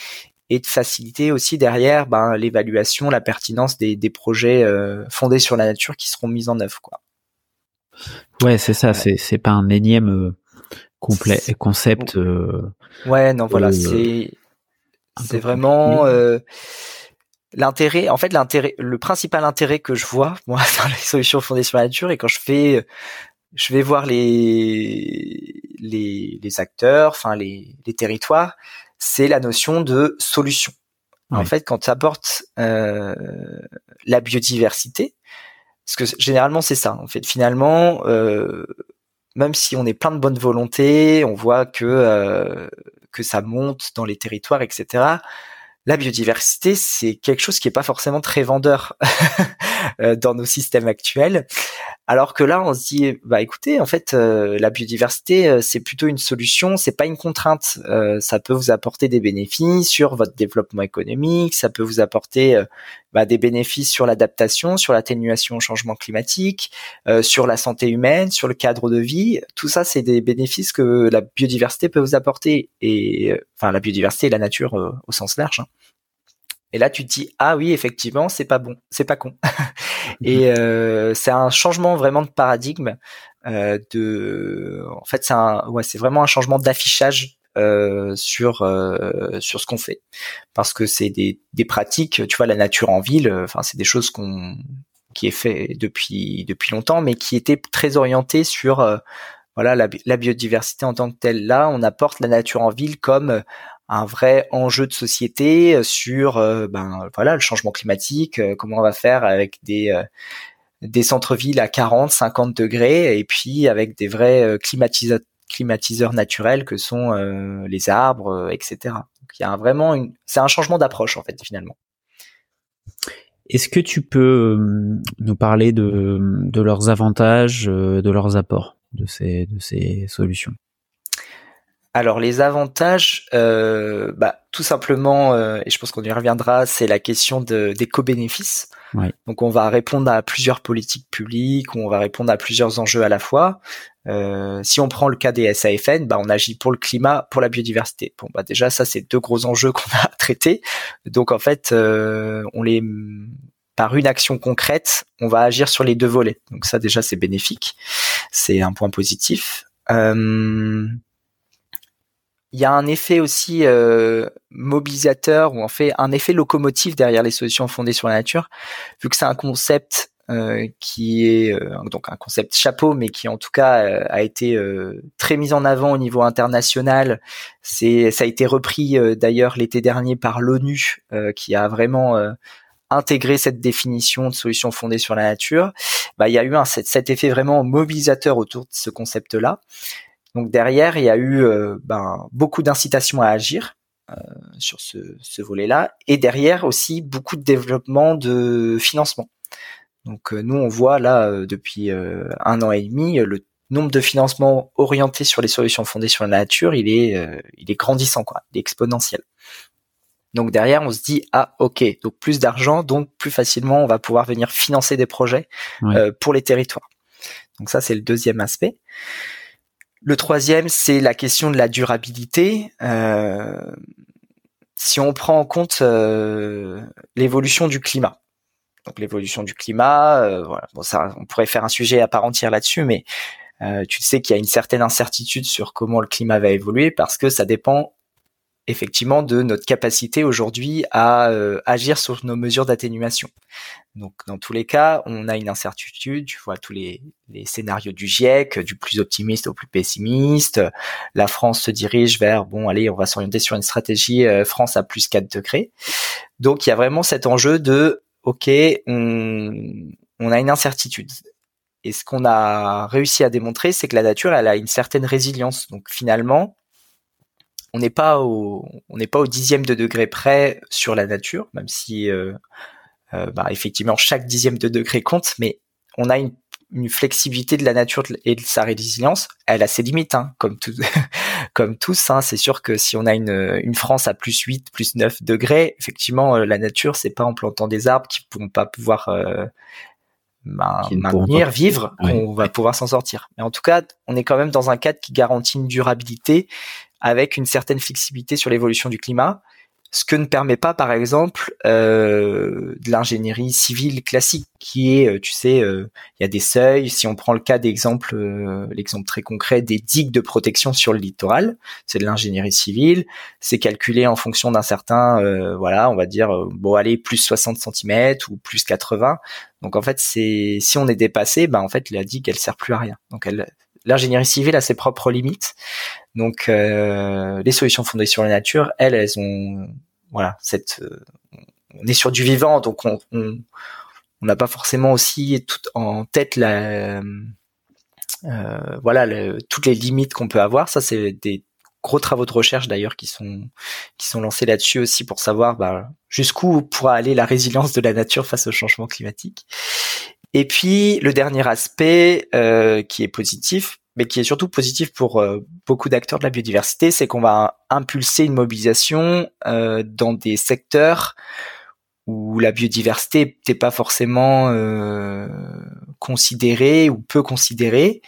et de faciliter aussi derrière ben, l'évaluation, la pertinence des, des projets euh, fondés sur la nature qui seront mis en œuvre, quoi.
Ouais, c'est ça. C'est c'est pas un énième euh, complet concept. Euh,
ouais, non, voilà, euh, c'est c'est vraiment euh, l'intérêt. En fait, l'intérêt, le principal intérêt que je vois moi dans les solutions fondées sur la nature, et quand je fais, je vais voir les les, les acteurs, enfin les, les territoires, c'est la notion de solution. En fait, quand tu apportes euh, la biodiversité, parce que généralement c'est ça. En fait, finalement, euh, même si on est plein de bonne volonté, on voit que euh, que ça monte dans les territoires, etc. La biodiversité, c'est quelque chose qui est pas forcément très vendeur euh, dans nos systèmes actuels. Alors que là, on se dit, bah écoutez, en fait, euh, la biodiversité, euh, c'est plutôt une solution, c'est pas une contrainte. Euh, ça peut vous apporter des bénéfices sur votre développement économique, ça peut vous apporter bah, des bénéfices sur l'adaptation, sur l'atténuation au changement climatique, sur la santé humaine, sur le cadre de vie. Tout ça, c'est des bénéfices que la biodiversité peut vous apporter. Et enfin, la biodiversité et la nature au sens large. Hein. Et là, tu te dis ah oui, effectivement, c'est pas bon, c'est pas con. et euh, c'est un changement vraiment de paradigme. Euh, de, en fait, c'est un, ouais, c'est vraiment un changement d'affichage euh, sur euh, sur ce qu'on fait, parce que c'est des des pratiques. Tu vois, la nature en ville, enfin, c'est des choses qu'on qui est fait depuis depuis longtemps, mais qui étaient très orientées sur euh, voilà la, la, biodiversité en tant que telle. Là, on apporte la nature en ville comme un vrai enjeu de société euh, sur euh, ben voilà le changement climatique, euh, comment on va faire avec des des centres-villes à 40, 50 degrés et puis avec des vrais climatisateurs climatiseurs naturels que sont les arbres, etc. Donc il y a vraiment une, c'est un changement d'approche en fait finalement.
Est-ce que tu peux nous parler de, de leurs avantages, de leurs apports de ces, de ces solutions?
Alors les avantages, euh, bah, tout simplement, euh, et je pense qu'on y reviendra, c'est la question de, des co-bénéfices. Donc on va répondre à plusieurs politiques publiques, on va répondre à plusieurs enjeux à la fois. Euh, si on prend le cas des SAFN, bah, on agit pour le climat, pour la biodiversité. Bon bah déjà ça c'est deux gros enjeux qu'on a traités. Donc en fait on les par une action concrète, on va agir sur les deux volets. Donc ça déjà c'est bénéfique, c'est un point positif. Euh, il y a un effet aussi euh, mobilisateur ou en fait un effet locomotive derrière les solutions fondées sur la nature, vu que c'est un concept euh, qui est euh, donc un concept chapeau, mais qui en tout cas a été très mis en avant au niveau international. C'est ça a été repris d'ailleurs l'été dernier par l'ONU, qui a vraiment intégré cette définition de solutions fondées sur la nature. Bah, il y a eu un, cet effet vraiment mobilisateur autour de ce concept-là. Donc derrière, il y a eu euh, ben, beaucoup d'incitation à agir euh, sur ce, ce volet-là, et derrière aussi beaucoup de développement de financement. Donc euh, nous, on voit là depuis un an et demi le nombre de financements orientés sur les solutions fondées sur la nature, il est, il est grandissant, quoi, il est exponentiel. Donc derrière, on se dit ah ok, donc plus d'argent, donc plus facilement on va pouvoir venir financer des projets pour les territoires. Donc ça c'est le deuxième aspect. Le troisième, c'est la question de la durabilité. Euh, si on prend en compte euh, l'évolution du climat, donc l'évolution du climat, euh, voilà, bon, ça, on pourrait faire un sujet à part entière là-dessus, mais tu sais qu'il y a une certaine incertitude sur comment le climat va évoluer parce que ça dépend effectivement de notre capacité aujourd'hui à euh, agir sur nos mesures d'atténuation. Donc dans tous les cas, on a une incertitude, tu vois tous les, les, scénarios du GIEC, du plus optimiste au plus pessimiste. La France se dirige vers bon allez, on va s'orienter sur une stratégie euh, France à plus 4 degrés. Donc il y a vraiment cet enjeu de OK, on, on a une incertitude. Et ce qu'on a réussi à démontrer, c'est que la nature, elle a une certaine résilience. Donc finalement, on n'est pas au on n'est pas au dixième de degré près sur la nature, même si euh, euh, bah, effectivement chaque dixième de degré compte, mais on a une, flexibilité de la nature et de sa résilience. Elle a ses limites, hein, comme tout, comme tous. Hein. C'est sûr que si on a une, une France à plus 8, plus 9 degrés, effectivement, euh, la nature, c'est pas en plantant des arbres qui vont pas pouvoir maintenir, vivre, qu'on va pouvoir s'en sortir. Mais en tout cas, on est quand même dans un cadre qui garantit une durabilité avec une certaine flexibilité sur l'évolution du climat, ce que ne permet pas, par exemple, euh, de l'ingénierie civile classique, qui est, euh, tu sais, euh, il y a des seuils. Si on prend le cas d'exemple, l'exemple très concret des digues de protection sur le littoral, c'est de l'ingénierie civile. C'est calculé en fonction d'un certain, voilà, on va dire, bon, allez, plus 60 cm ou plus 80. Donc en fait, c'est si on est dépassé, ben en fait, la digue, elle sert plus à rien. Donc elle, l'ingénierie civile a ses propres limites. Donc euh, les solutions fondées sur la nature, elles, elles ont voilà cette euh, on est sur du vivant, donc on on n'a pas forcément aussi tout en tête la euh, voilà toutes les limites qu'on peut avoir. Ça c'est des gros travaux de recherche d'ailleurs qui sont qui sont lancés là-dessus aussi pour savoir bah, jusqu'où pourra aller la résilience de la nature face au changement climatique. Et puis le dernier aspect euh, qui est positif, mais qui est surtout positif pour euh, beaucoup d'acteurs de la biodiversité, c'est qu'on va impulser une mobilisation euh, dans des secteurs où la biodiversité n'est pas forcément euh, considérée ou peu considérée.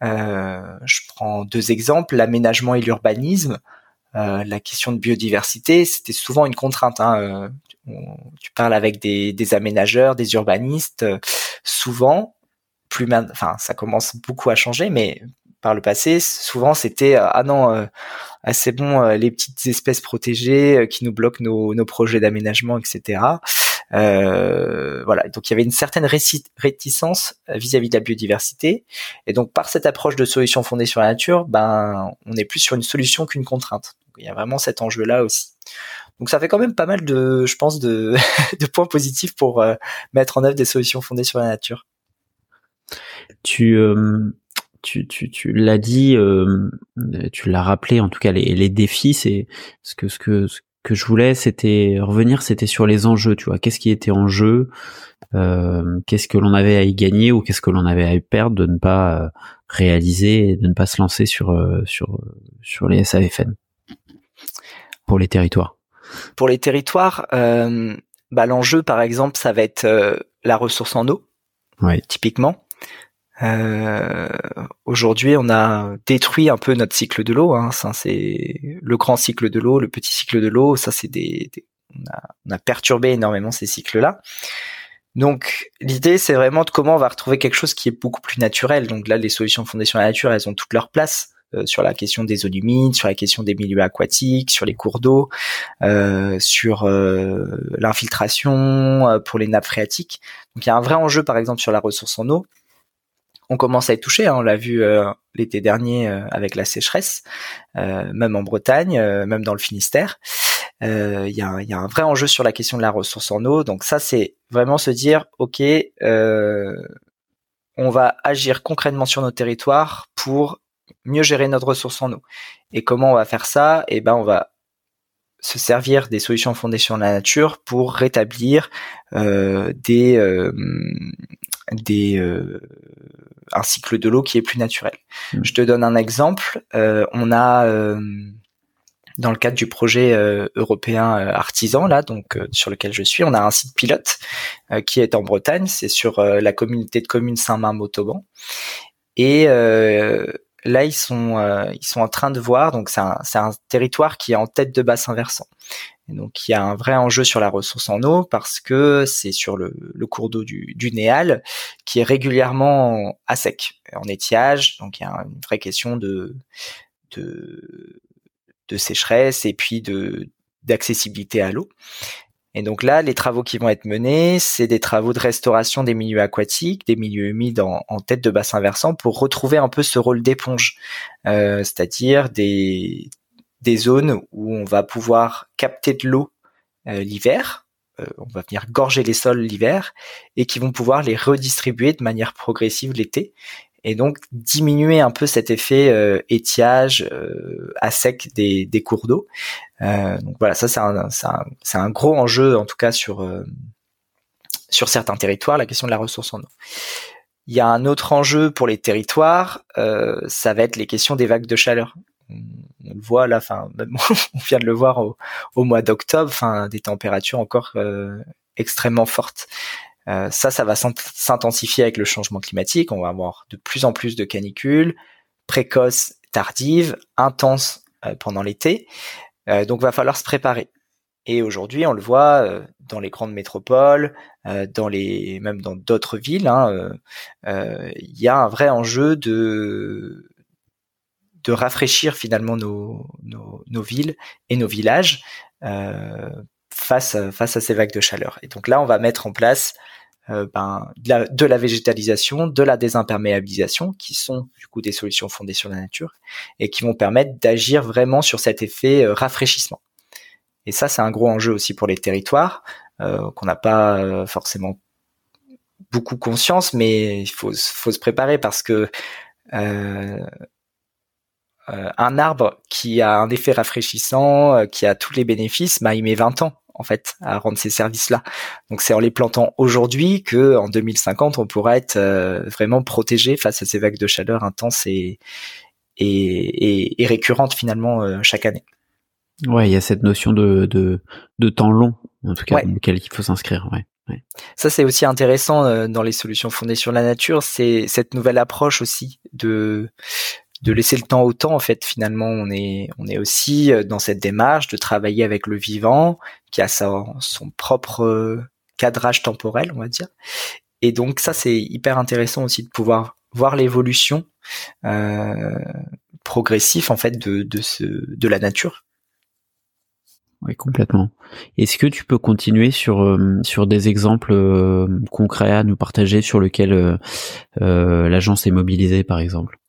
je prends deux exemples, l'aménagement et l'urbanisme. la question de biodiversité, c'était souvent une contrainte. Hein. Tu parles avec des, des aménageurs, des urbanistes, souvent, plus enfin ça commence beaucoup à changer, mais par le passé, souvent c'était euh, ah non, euh, ah, c'est bon, euh, les petites espèces protégées qui nous bloquent nos, nos projets d'aménagement, etc. voilà, donc il y avait une certaine réticence vis-à-vis de la biodiversité, et donc par cette approche de solution fondée sur la nature, ben on est plus sur une solution qu'une contrainte. il y a vraiment cet enjeu-là aussi. Donc ça fait quand même pas mal de, je pense, de, de points positifs pour mettre en œuvre des solutions fondées sur la nature.
Tu, euh, tu, tu, tu l'as dit, euh, tu l'as rappelé, en tout cas les, les défis, c'est ce que ce que ce que je voulais, c'était revenir, c'était sur les enjeux, tu vois, qu'est-ce qui était en jeu, euh, qu'est-ce que l'on avait à y gagner ou qu'est-ce que l'on avait à y perdre de ne pas réaliser, et de ne pas se lancer sur sur sur les SAFN pour les territoires?
Pour les territoires, bah, l'enjeu, par exemple, ça va être la ressource en eau, typiquement. Euh, aujourd'hui, on a détruit un peu notre cycle de l'eau. Hein. Ça, c'est le grand cycle de l'eau, le petit cycle de l'eau. Ça, c'est des, on, a, on, a, perturbé énormément ces cycles-là. Donc, l'idée, c'est vraiment de comment on va retrouver quelque chose qui est beaucoup plus naturel. Donc là, les solutions fondées sur la nature, elles ont toute leur place. Euh, sur la question des zones humides, sur la question des milieux aquatiques, sur les cours d'eau, euh, sur euh, l'infiltration pour les nappes phréatiques. Donc il y a un vrai enjeu par exemple sur la ressource en eau on commence à être touché. Hein. on l'a vu euh, l'été dernier euh, avec la sécheresse, euh, même en Bretagne, même dans le Finistère. Il y, a, un vrai enjeu sur la question de la ressource en eau. Donc ça, c'est vraiment se dire, ok, on va agir concrètement sur nos territoires pour mieux gérer notre ressource en eau. Et comment on va faire ça? Eh ben, on va se servir des solutions fondées sur la nature pour rétablir des des un cycle de l'eau qui est plus naturel. Mmh. Je te donne un exemple. on a dans le cadre du projet euh, européen euh, artisan là, donc euh, sur lequel je suis, on a un site pilote qui est en Bretagne, c'est sur la communauté de communes Saint-Marc-Montauban. Et là, ils sont ils sont en train de voir, donc c'est un, un territoire qui est en tête de bassin versant. Donc il y a un vrai enjeu sur la ressource en eau parce que c'est sur le, le cours d'eau du, du Néal qui est régulièrement à sec, en étiage. Donc il y a une vraie question de de de sécheresse et puis de d'accessibilité à l'eau. Et donc là, les travaux qui vont être menés, c'est des travaux de restauration des milieux aquatiques, des milieux humides en, tête de bassin versant pour retrouver un peu ce rôle d'éponge, euh, c'est-à-dire des, des zones où on va pouvoir capter de l'eau euh, l'hiver, euh, on va venir gorger les sols l'hiver, et qui vont pouvoir les redistribuer de manière progressive l'été et donc diminuer un peu cet effet euh, étiage euh, à sec des, des cours d'eau. Euh, donc voilà, ça c'est un, un, un, gros enjeu en tout cas sur euh, sur certains territoires, la question de la ressource en eau. Il y a un autre enjeu pour les territoires, ça va être les questions des vagues de chaleur. On, le voit là, enfin, on vient de le voir au, au mois d'octobre, enfin, des températures encore extrêmement fortes. Euh, ça, ça va s'intensifier avec le changement climatique. On va avoir de plus en plus de canicules précoces, tardives, intenses euh, pendant l'été. Euh, donc, va falloir se préparer. Et aujourd'hui, on le voit euh, dans les grandes métropoles, dans les même dans d'autres villes. Hein, il y a un vrai enjeu de de rafraîchir finalement nos, nos, nos villes et nos villages face face à ces vagues de chaleur. Et donc là, on va mettre en place euh, ben, de, la, végétalisation, de la désimperméabilisation, qui sont du coup des solutions fondées sur la nature et qui vont permettre d'agir vraiment sur cet effet euh, rafraîchissement. Et ça, c'est un gros enjeu aussi pour les territoires euh, qu'on n'a pas forcément beaucoup conscience, mais il faut, se préparer parce que un arbre qui a un effet rafraîchissant, qui a tous les bénéfices, bah, il met 20 ans en fait à rendre ces services-là. Donc c'est en les plantant aujourd'hui que en 2050 on pourra être euh, vraiment protégé face à ces vagues de chaleur intenses et et, et, récurrentes finalement euh, chaque année.
Ouais, il y a cette notion de, de, de temps long en tout cas dans lequel il faut s'inscrire. Ouais. Ouais.
Ça c'est aussi intéressant euh, dans les solutions fondées sur la nature, c'est cette nouvelle approche aussi de de laisser le temps au temps en fait finalement on est on est aussi euh, dans cette démarche de travailler avec le vivant qui a son, propre euh, cadrage temporel on va dire. Et donc ça c'est hyper intéressant aussi de pouvoir voir l'évolution euh, progressive en fait de de ce de la nature.
Oui, complètement. Est-ce que tu peux continuer sur euh, sur des exemples concrets à nous partager sur lesquels l'agence est mobilisée, par exemple?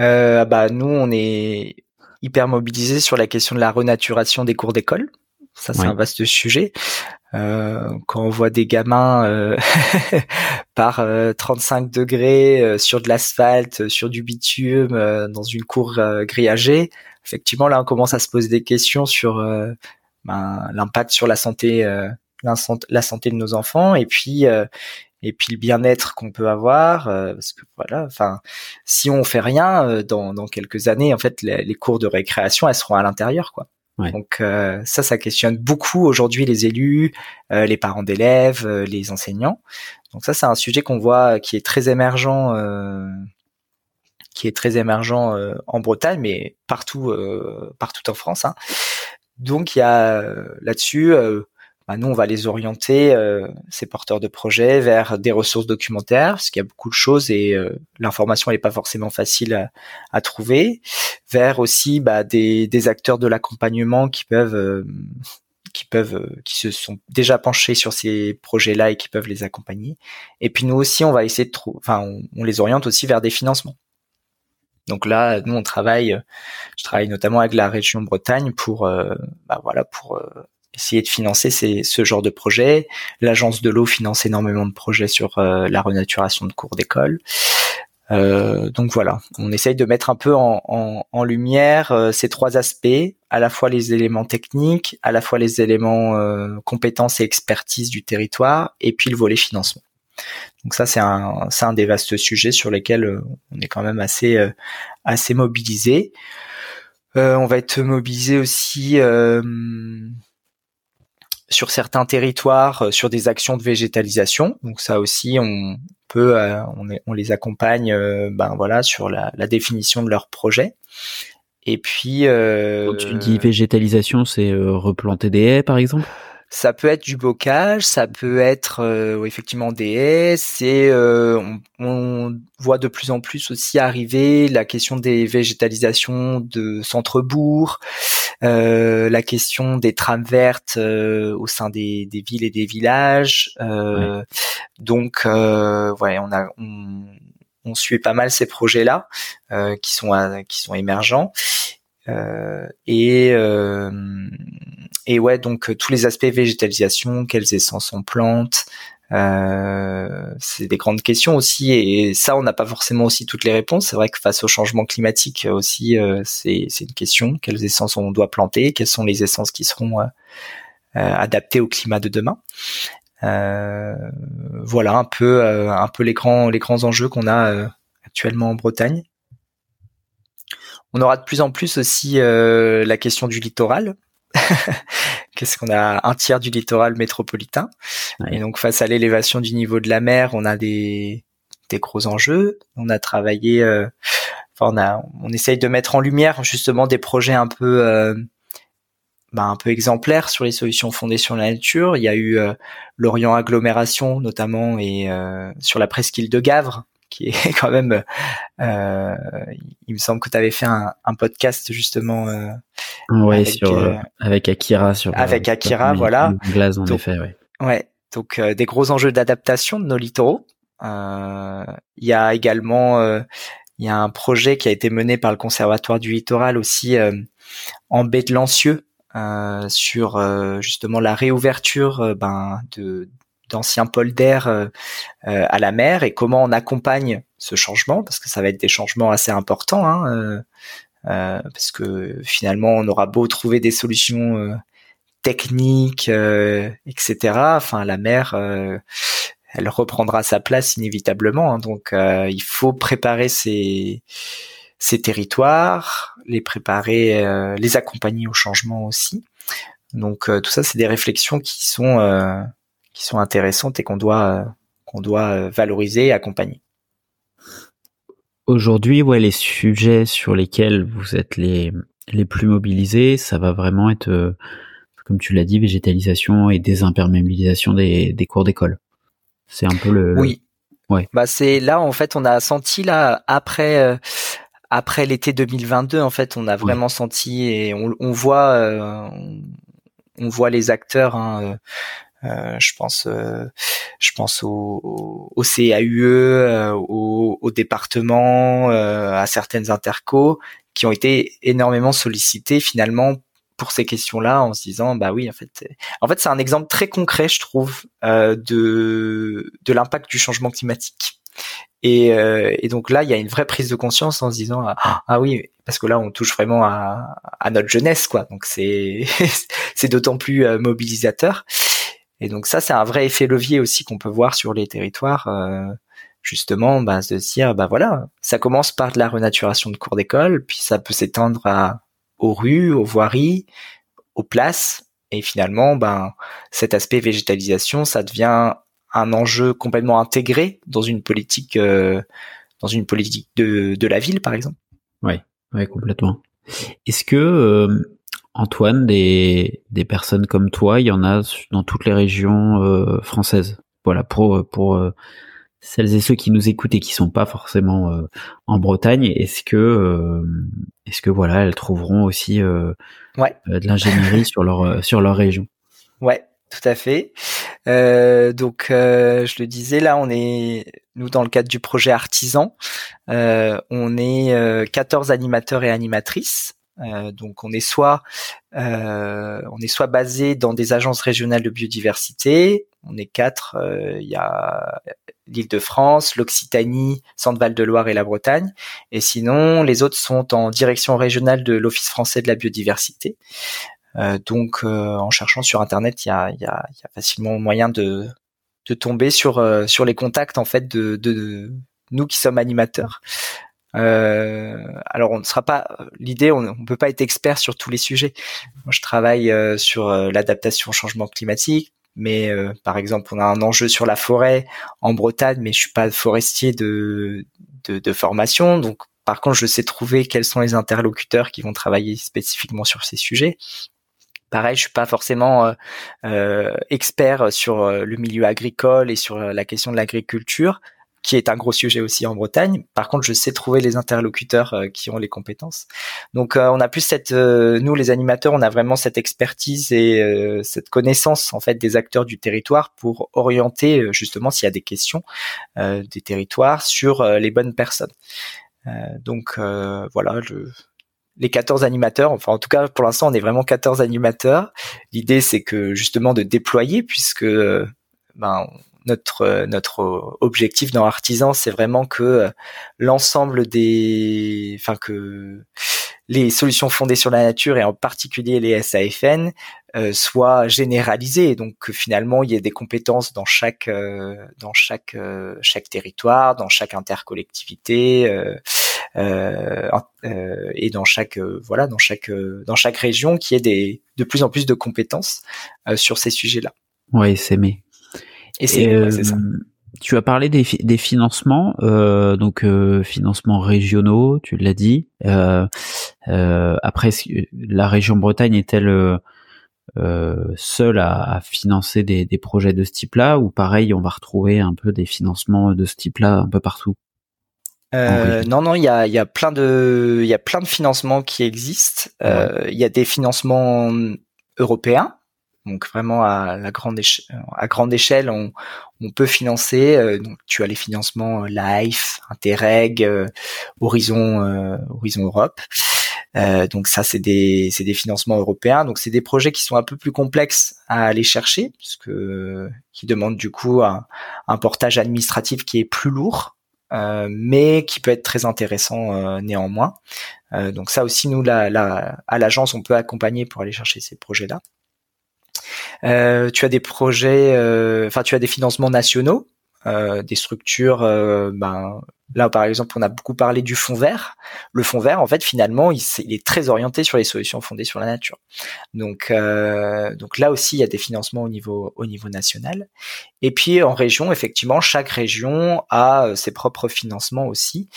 Euh, bah nous, on est hyper mobilisés sur la question de la renaturation des cours d'école. Ça, c'est un vaste sujet. Euh, quand on voit des gamins euh, par 35 euh, degrés euh, sur de l'asphalte, sur du bitume, dans une cour grillagée, effectivement, là, on commence à se poser des questions sur ben, l'impact sur la santé, la santé de nos enfants, et puis et puis le bien-être qu'on peut avoir euh, parce que voilà enfin si on fait rien euh, dans, dans quelques années en fait les, cours de récréation elles seront à l'intérieur quoi. Donc euh, ça ça questionne beaucoup aujourd'hui les élus les parents d'élèves les enseignants. Donc ça c'est un sujet qu'on voit qui est très émergent qui est très émergent en Bretagne mais partout partout en France hein. donc il y a là-dessus bah, nous on va les orienter euh, ces porteurs de projets vers des ressources documentaires parce qu'il y a beaucoup de choses et euh, l'information n'est pas forcément facile à, trouver. Vers aussi bah, des, acteurs de l'accompagnement qui peuvent euh, qui peuvent qui se sont déjà penchés sur ces projets-là et qui peuvent les accompagner. Et puis nous aussi on va essayer de enfin on, les oriente aussi vers des financements. Donc là, nous on travaille, je travaille notamment avec la région Bretagne pour, bah voilà, pour essayer de financer ces, ce genre de projet. L'agence de l'eau finance énormément de projets sur euh, la renaturation de cours d'école. donc voilà, on essaye de mettre un peu en, en, en lumière ces trois aspects, à la fois les éléments techniques, à la fois les éléments compétences et expertise du territoire, et puis le volet financement. Donc ça, c'est un, un des vastes sujets sur lesquels on est quand même assez, assez mobilisé. on va être mobilisé aussi sur certains territoires euh, sur des actions de végétalisation. Donc ça aussi, on peut, euh, on, les accompagne, euh, ben voilà, sur la, la, définition de leur projet. Et puis,
quand tu dis végétalisation, c'est replanter des haies, par exemple?
Ça peut être du bocage, ça peut être euh, effectivement des haies. C'est euh, on, voit de plus en plus aussi arriver la question des végétalisations de centre-bourg, euh, la question des trames vertes au sein des, des, villes et des villages. Donc, ouais, on a on, on, suit pas mal ces projets-là qui sont qui sont émergents. et et ouais, donc euh, tous les aspects végétalisation, quelles essences on plante, euh, c'est des grandes questions aussi, et ça, on n'a pas forcément aussi toutes les réponses. C'est vrai que face au changement climatique aussi, euh, c'est une question. Quelles essences on doit planter? Quelles sont les essences qui seront euh, adaptées au climat de demain? Voilà un peu, un peu les grands, les grands enjeux qu'on a actuellement en Bretagne. On aura de plus en plus aussi la question du littoral. Qu'est-ce qu'on a? Un tiers du littoral métropolitain. Et donc face à l'élévation du niveau de la mer, on a des, des gros enjeux. On a travaillé, euh, enfin on a, on essaye de mettre en lumière justement des projets un peu, euh, bah, un peu exemplaires sur les solutions fondées sur la nature. Il y a eu euh, l'Orient agglomération notamment et sur la presqu'île de Gavre qui est quand même. Euh, il me semble que tu avais fait un, un, podcast justement. Euh,
avec, sur, euh, avec Akira sur.
Avec Akira, voilà.
Glace en effet, ouais.
Ouais. Donc des gros enjeux d'adaptation de nos littoraux. Il y a également il y a un projet qui a été mené par le Conservatoire du littoral aussi en baie de Lancieux sur justement la réouverture ben, de d'anciens polders euh, euh, à la mer et comment on accompagne ce changement parce que ça va être des changements assez importants hein, euh, parce que finalement on aura beau trouver des solutions techniques etc enfin la mer elle reprendra sa place inévitablement hein, donc il faut préparer ces ces territoires les préparer les accompagner au changement aussi. Donc tout ça c'est des réflexions qui sont qui sont intéressantes et qu'on doit euh, qu'on doit euh, valoriser et accompagner.
Aujourd'hui, ouais, les sujets sur lesquels vous êtes les les plus mobilisés, ça va vraiment être, euh, comme tu l'as dit, végétalisation et désimperméabilisation des, des cours d'école. C'est un peu le.
Oui. Ouais. Bah c'est là en fait on a senti là après après l'été 2022 en fait on a vraiment senti et on, on voit on, voit les acteurs hein, euh, je pense, euh, je pense au, au CAUE, euh, au, au, département, à certaines intercos qui ont été énormément sollicités finalement pour ces questions-là en se disant bah oui en fait en fait c'est un exemple très concret je trouve euh, de de l'impact du changement climatique. Et, euh, et, donc là il y a une vraie prise de conscience en se disant ah, ah oui parce que là on touche vraiment à, à notre jeunesse quoi. Donc c'est c'est d'autant plus mobilisateur et donc ça, c'est un vrai effet levier aussi qu'on peut voir sur les territoires. Euh, justement, bah, de se dire, bah voilà, ça commence par de la renaturation de cours d'école, puis ça peut s'étendre à aux rues, aux voiries, aux places, et finalement, ben cet aspect végétalisation, ça devient un enjeu complètement intégré dans une politique, euh, dans une politique de, de la ville, par exemple.
Oui, ouais, complètement. Est-ce que euh, Antoine, des, des personnes comme toi, il y en a dans toutes les régions euh, françaises. Voilà, pour, pour euh, celles et ceux qui nous écoutent et qui sont pas forcément euh, en Bretagne, est-ce que, est-ce que voilà, elles trouveront aussi
ouais.
de l'ingénierie sur leur sur leur région?
Ouais, tout à fait. donc, je le disais, là, on est nous dans le cadre du projet artisan, on est 14 animateurs et animatrices donc on est soit on est soit basé dans des agences régionales de biodiversité. On est quatre. Il y a l'Île-de-France, l'Occitanie, Centre-Val de Loire et la Bretagne. Et sinon, les autres sont en direction régionale de l'Office français de la biodiversité. Euh, donc, euh, en cherchant sur Internet, il y a, facilement moyen de, de tomber sur euh, sur les contacts en fait de, nous qui sommes animateurs. Euh, alors on ne sera pas l'idée, on ne peut pas être expert sur tous les sujets. Moi, je travaille sur l'adaptation au changement climatique, mais par exemple, on a un enjeu sur la forêt en Bretagne, mais je suis pas forestier de, de, de formation, donc par contre, je sais trouver quels sont les interlocuteurs qui vont travailler spécifiquement sur ces sujets. Pareil, je suis pas forcément euh, euh expert sur euh, le milieu agricole et sur euh, la question de l'agriculture, qui est un gros sujet aussi en Bretagne. Par contre, je sais trouver les interlocuteurs qui ont les compétences. Donc, on a plus cette, nous les animateurs, on a vraiment cette expertise et cette connaissance en fait des acteurs du territoire pour orienter justement s'il y a des questions des territoires sur les bonnes personnes. donc voilà, je, les 14 animateurs, enfin en tout cas pour l'instant on est vraiment 14 animateurs. L'idée c'est que justement de déployer puisque ben, notre notre objectif dans Artisan c'est vraiment que l'ensemble des enfin que les solutions fondées sur la nature et en particulier les SAFN euh, soient généralisées donc que finalement il y ait des compétences dans chaque euh, dans chaque euh, chaque territoire dans chaque intercollectivité euh, euh, euh, et dans chaque euh, voilà dans chaque dans chaque région qui ait des de plus en plus de compétences sur ces sujets-là.
Oui, c'est mais.
Et c'est ça.
Tu as parlé des, des financements, euh, donc euh, financements régionaux, tu l'as dit. Euh, après, la région Bretagne est-elle seule à, à, financer des, des, projets de ce type-là, ou pareil, on va retrouver un peu des financements de ce type-là un peu partout?
Euh, non, non, il y a, y a plein de, il y a plein de financements qui existent. Euh, il y a des financements européens, donc vraiment à la grande échelle, à grande échelle, on, on peut financer. Euh, donc tu as les financements Life, Interreg, Horizon, Horizon Europe. donc ça c'est des c'est des financements européens. Donc c'est des projets qui sont un peu plus complexes à aller chercher, parce que qui demandent du coup un, un portage administratif qui est plus lourd. Euh, mais qui peut être très intéressant euh, néanmoins. Euh, donc ça aussi, nous, à l'agence, on peut accompagner pour aller chercher ces projets-là. Tu as des projets, enfin tu as des financements nationaux euh, des structures. Euh, ben, là, par exemple, on a beaucoup parlé du fond vert. Le fond vert, en fait, finalement, il, est très orienté sur les solutions fondées sur la nature. Donc, euh, donc là aussi, il y a des financements au niveau au niveau national. Et puis en région, effectivement, chaque région a ses propres financements aussi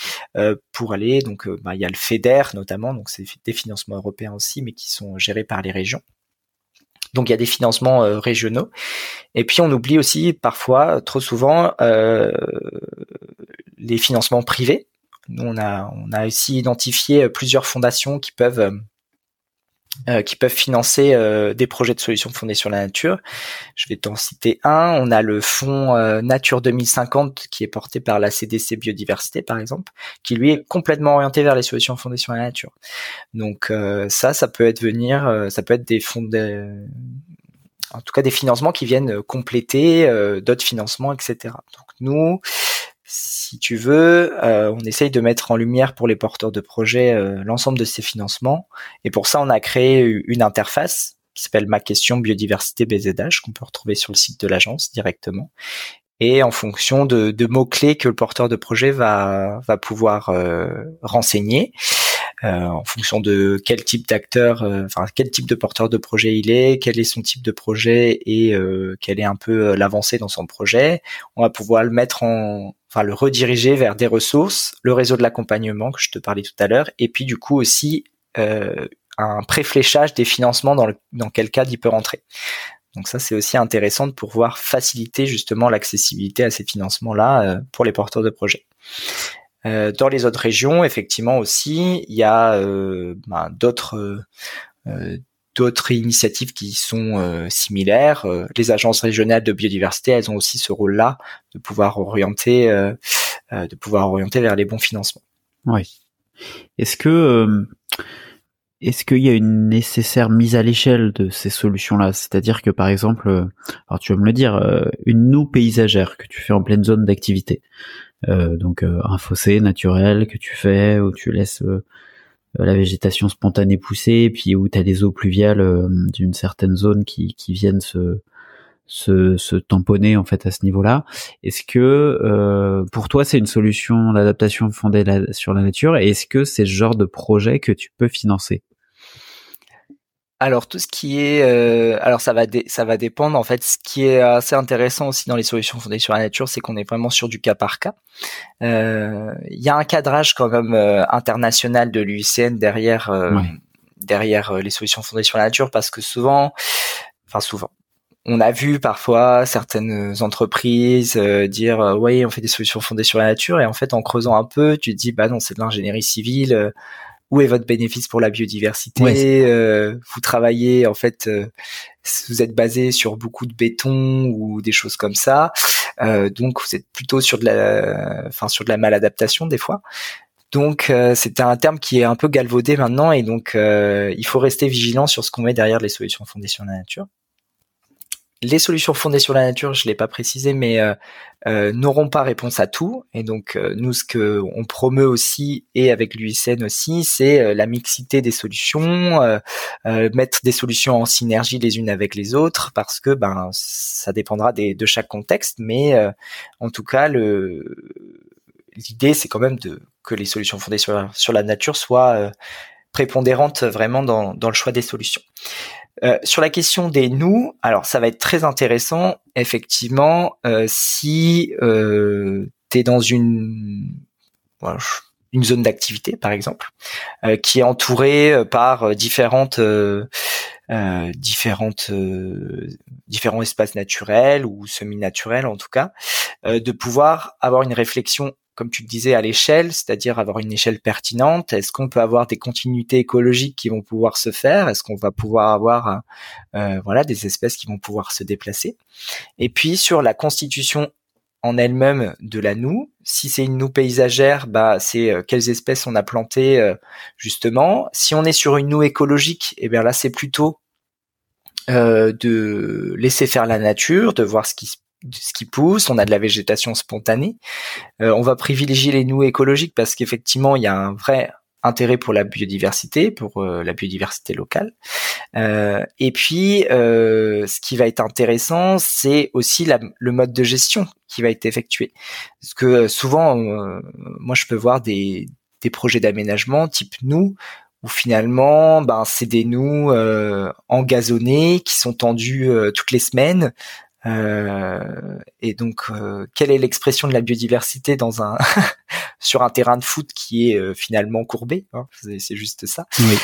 pour aller. Donc, ben, il y a le Feder notamment, donc c'est des financements européens aussi, mais qui sont gérés par les régions. Donc il y a des financements euh, régionaux. Et puis on oublie aussi parfois, trop souvent, euh, les financements privés. Nous, on a, on a aussi identifié plusieurs fondations qui peuvent euh, qui peuvent financer euh, des projets de solutions fondées sur la nature. Je vais t'en citer un. On a le fonds euh, Nature 2050 qui est porté par la CDC Biodiversité par exemple, qui lui est complètement orienté vers les solutions fondées sur la nature. Donc ça, ça peut être venir, ça peut être des fonds de, en tout cas des financements qui viennent compléter d'autres financements, etc. Donc nous, si tu veux, euh, on essaye de mettre en lumière pour les porteurs de projets euh, l'ensemble de ces financements. Et pour ça, on a créé une interface qui s'appelle Ma question biodiversité BZH qu'on peut retrouver sur le site de l'agence directement. Et en fonction de, mots-clés que le porteur de projet va, va pouvoir euh, renseigner, en fonction de quel type d'acteur, enfin quel type de porteur de projet il est, quel est son type de projet et quelle est un peu l'avancée dans son projet, on va pouvoir le mettre en, le rediriger vers des ressources, le réseau de l'accompagnement que je te parlais tout à l'heure, et puis du coup aussi euh, un préfléchage des financements dans, le, dans quel cadre il peut rentrer. Donc ça c'est aussi intéressant de pouvoir faciliter justement l'accessibilité à ces financements-là euh, pour les porteurs de projets. Euh, dans les autres régions, effectivement aussi, il y a ben, d'autres d'autres initiatives qui sont euh, similaires. Euh, les agences régionales de biodiversité, elles ont aussi ce rôle-là de pouvoir orienter, euh, de pouvoir orienter vers les bons financements.
Oui. Est-ce que est-ce qu'il y a une nécessaire mise à l'échelle de ces solutions-là? C'est-à-dire que par exemple, euh, alors tu vas me le dire, euh, une noue paysagère que tu fais en pleine zone d'activité, euh, donc un fossé naturel que tu fais où tu laisses la végétation spontanée pousser, puis où tu as des eaux pluviales d'une certaine zone qui, viennent se tamponner en fait à ce niveau-là. Est-ce que euh, pour toi c'est une solution d'adaptation fondée sur la nature? Et est-ce que c'est ce genre de projet que tu peux financer?
Alors tout ce qui est, euh, alors ça va ça va dépendre en fait. Ce qui est assez intéressant aussi dans les solutions fondées sur la nature, c'est qu'on est vraiment sur du cas par cas. Euh, il y a un cadrage quand même international de l'UICN derrière derrière les solutions fondées sur la nature parce que souvent, enfin souvent, on a vu parfois certaines entreprises euh, dire euh, oui on fait des solutions fondées sur la nature et en fait en creusant un peu tu te dis bah non c'est de l'ingénierie civile euh, où est votre bénéfice pour la biodiversité vous travaillez en fait vous êtes basé sur beaucoup de béton ou des choses comme ça. Donc vous êtes plutôt sur de la enfin sur de la maladaptation des fois. Donc c'était un terme qui est un peu galvaudé maintenant et donc il faut rester vigilant sur ce qu'on met derrière les solutions fondées sur la nature les solutions fondées sur la nature, je l'ai pas précisé, mais euh, euh, n'auront pas réponse à tout. Et donc euh, nous, ce que on promeut aussi et avec l'UICN aussi, c'est la mixité des solutions, mettre des solutions en synergie les unes avec les autres, parce que ben ça dépendra de chaque contexte, mais en tout cas le l'idée c'est quand même de que les solutions fondées sur, sur la nature soient prépondérantes vraiment dans, dans le choix des solutions. Euh, sur la question des nous, alors ça va être très intéressant, effectivement, euh, si euh, tu es dans une, une zone d'activité, par exemple, euh, qui est entourée par différentes, différentes, différents espaces naturels ou semi-naturels en tout cas, de pouvoir avoir une réflexion comme tu le disais, à l'échelle, c'est-à-dire avoir une échelle pertinente. Est-ce qu'on peut avoir des continuités écologiques qui vont pouvoir se faire? Est-ce qu'on va pouvoir avoir euh, voilà des espèces qui vont pouvoir se déplacer? Et puis sur la constitution en elle-même de la noue, si c'est une noue paysagère, bah c'est euh, quelles espèces on a plantées euh, justement. Si on est sur une noue écologique, et eh bien là c'est plutôt de laisser faire la nature, de voir ce qui ce qui pousse, on a de la végétation spontanée. Euh, on va privilégier les noues écologiques parce qu'effectivement, il y a un vrai intérêt pour la biodiversité, pour euh, la biodiversité locale. Euh, et puis, ce qui va être intéressant, c'est aussi le mode de gestion qui va être effectué. Parce que souvent, moi, je peux voir des, des projets d'aménagement type nous, où finalement, ben, c'est des nous engazonnés qui sont tendus toutes les semaines euh, et donc, euh, quelle est l'expression de la biodiversité dans un sur un terrain de foot qui est euh, finalement courbé hein, C'est juste ça. Oui.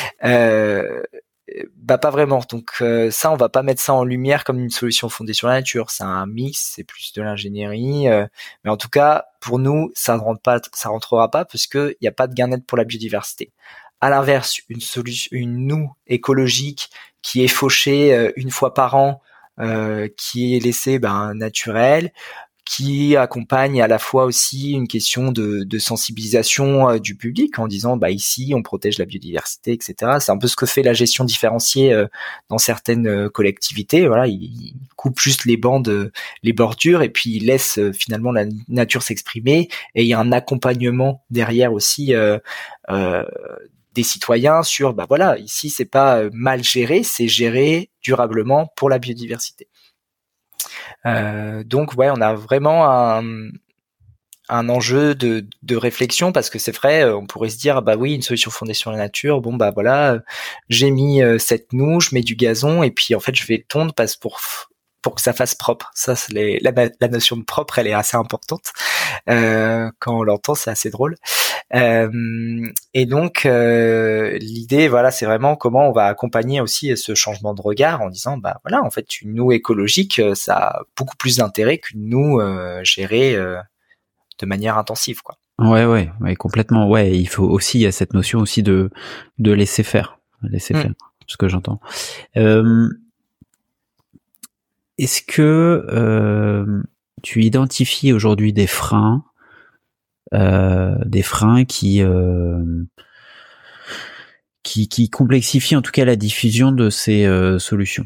bah pas vraiment. Donc ça, on va pas mettre ça en lumière comme une solution fondée sur la nature. C'est un mix, c'est plus de l'ingénierie. mais en tout cas, pour nous, ça ne rentre pas, ça rentrera pas parce que il n'y a pas de gain net pour la biodiversité. À l'inverse, une solution, une noue écologique qui est fauchée une fois par an euh, qui est laissé ben, naturel, qui accompagne à la fois aussi une question de, de sensibilisation euh, du public en disant bah ici on protège la biodiversité etc c'est un peu ce que fait la gestion différenciée euh, dans certaines collectivités. Voilà il, coupe juste les bandes les bordures et puis il laisse finalement la nature s'exprimer. Et il y a un accompagnement derrière aussi euh, des citoyens sur bah voilà ici c'est pas euh, mal géré c'est géré durablement pour la biodiversité. Euh, donc ouais on a vraiment un, un enjeu de, de réflexion parce que c'est vrai on pourrait se dire bah oui une solution fondée sur la nature bon bah voilà j'ai mis euh, cette noue je mets du gazon et puis en fait je vais tondre parce pour pour que ça fasse propre. Ça, c'est la, la, notion de propre, elle est assez importante. Euh, quand on l'entend, c'est assez drôle. Euh, et donc, euh, l'idée, voilà, c'est vraiment comment on va accompagner aussi ce changement de regard en disant, bah voilà, en fait, une noue écologique, euh, ça a beaucoup plus d'intérêt qu'une noue euh, gérée euh, de manière intensive, quoi.
Ouais, ouais, ouais, complètement. Ouais, il faut aussi, il y a cette notion aussi de de laisser faire, laisser mm. faire, ce que j'entends. Euh, est-ce que euh, tu identifies aujourd'hui des freins, euh, des freins qui euh, qui, qui complexifie en tout cas la diffusion de ces solutions?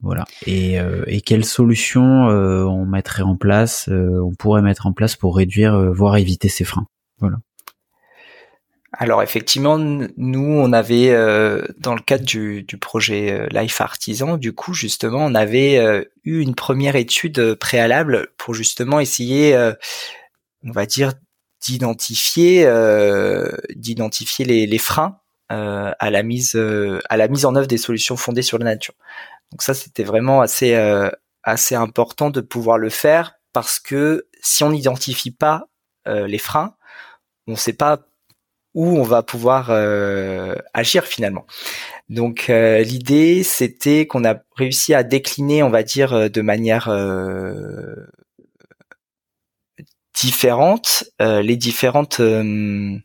Voilà. Et, et quelles solutions on mettrait en place, on pourrait mettre en place pour réduire, voire éviter ces freins? Voilà.
Alors effectivement, nous, on avait, euh, dans le cadre du, projet euh, Life Artisan, du coup, justement, on avait euh, eu une première étude préalable pour justement essayer, on va dire, d'identifier, d'identifier les, les, freins à la mise, à la mise en œuvre des solutions fondées sur la nature. Donc ça, c'était vraiment assez, assez important de pouvoir le faire parce que si on n'identifie pas les freins, on ne sait pas où on va pouvoir euh, agir finalement. Donc euh, l'idée c'était qu'on a réussi à décliner, on va dire, euh, de manière différente les différentes les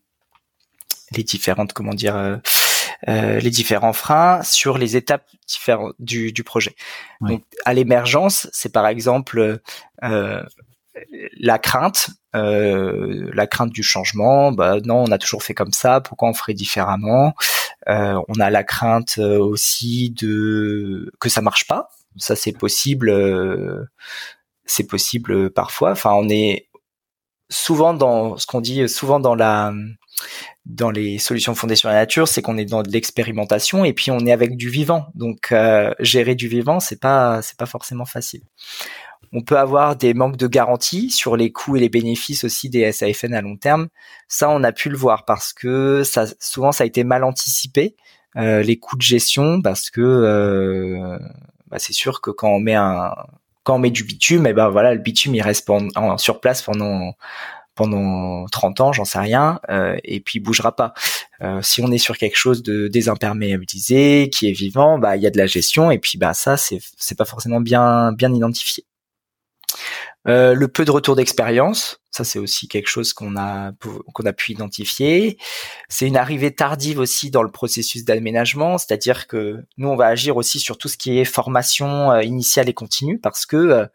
différentes comment dire les différents freins sur les étapes différentes du, du projet. Donc à l'émergence, c'est par exemple la crainte, euh, la crainte du changement. Bah non, on a toujours fait comme ça. Pourquoi on ferait différemment? Euh, On a la crainte euh, aussi de que ça marche pas. Ça c'est possible. c'est possible parfois. Enfin, on est souvent dans ce qu'on dit souvent dans la dans les solutions fondées sur la nature, c'est qu'on est dans de l'expérimentation et puis on est avec du vivant. Donc gérer du vivant, c'est pas c'est pas forcément facile. On peut avoir des manques de garantie sur les coûts et les bénéfices aussi des SAFN à long terme. Ça, on a pu le voir parce que ça, souvent, ça a été mal anticipé euh, les coûts de gestion parce que euh, bah, c'est sûr que quand on met un quand on met du bitume, et eh ben voilà, le bitume il reste sur place pendant pendant 30 ans, j'en sais rien, euh, et puis il bougera pas. si on est sur quelque chose de désimperméabilisé, qui est vivant, bah il y a de la gestion, et puis bah ça c'est c'est pas forcément bien bien identifié. Euh, le peu de retour d'expérience, ça c'est aussi quelque chose qu'on a qu'on a pu identifier. C'est une arrivée tardive aussi dans le processus d'aménagement, c'est-à-dire que nous on va agir aussi sur tout ce qui est formation euh, initiale et continue parce que euh,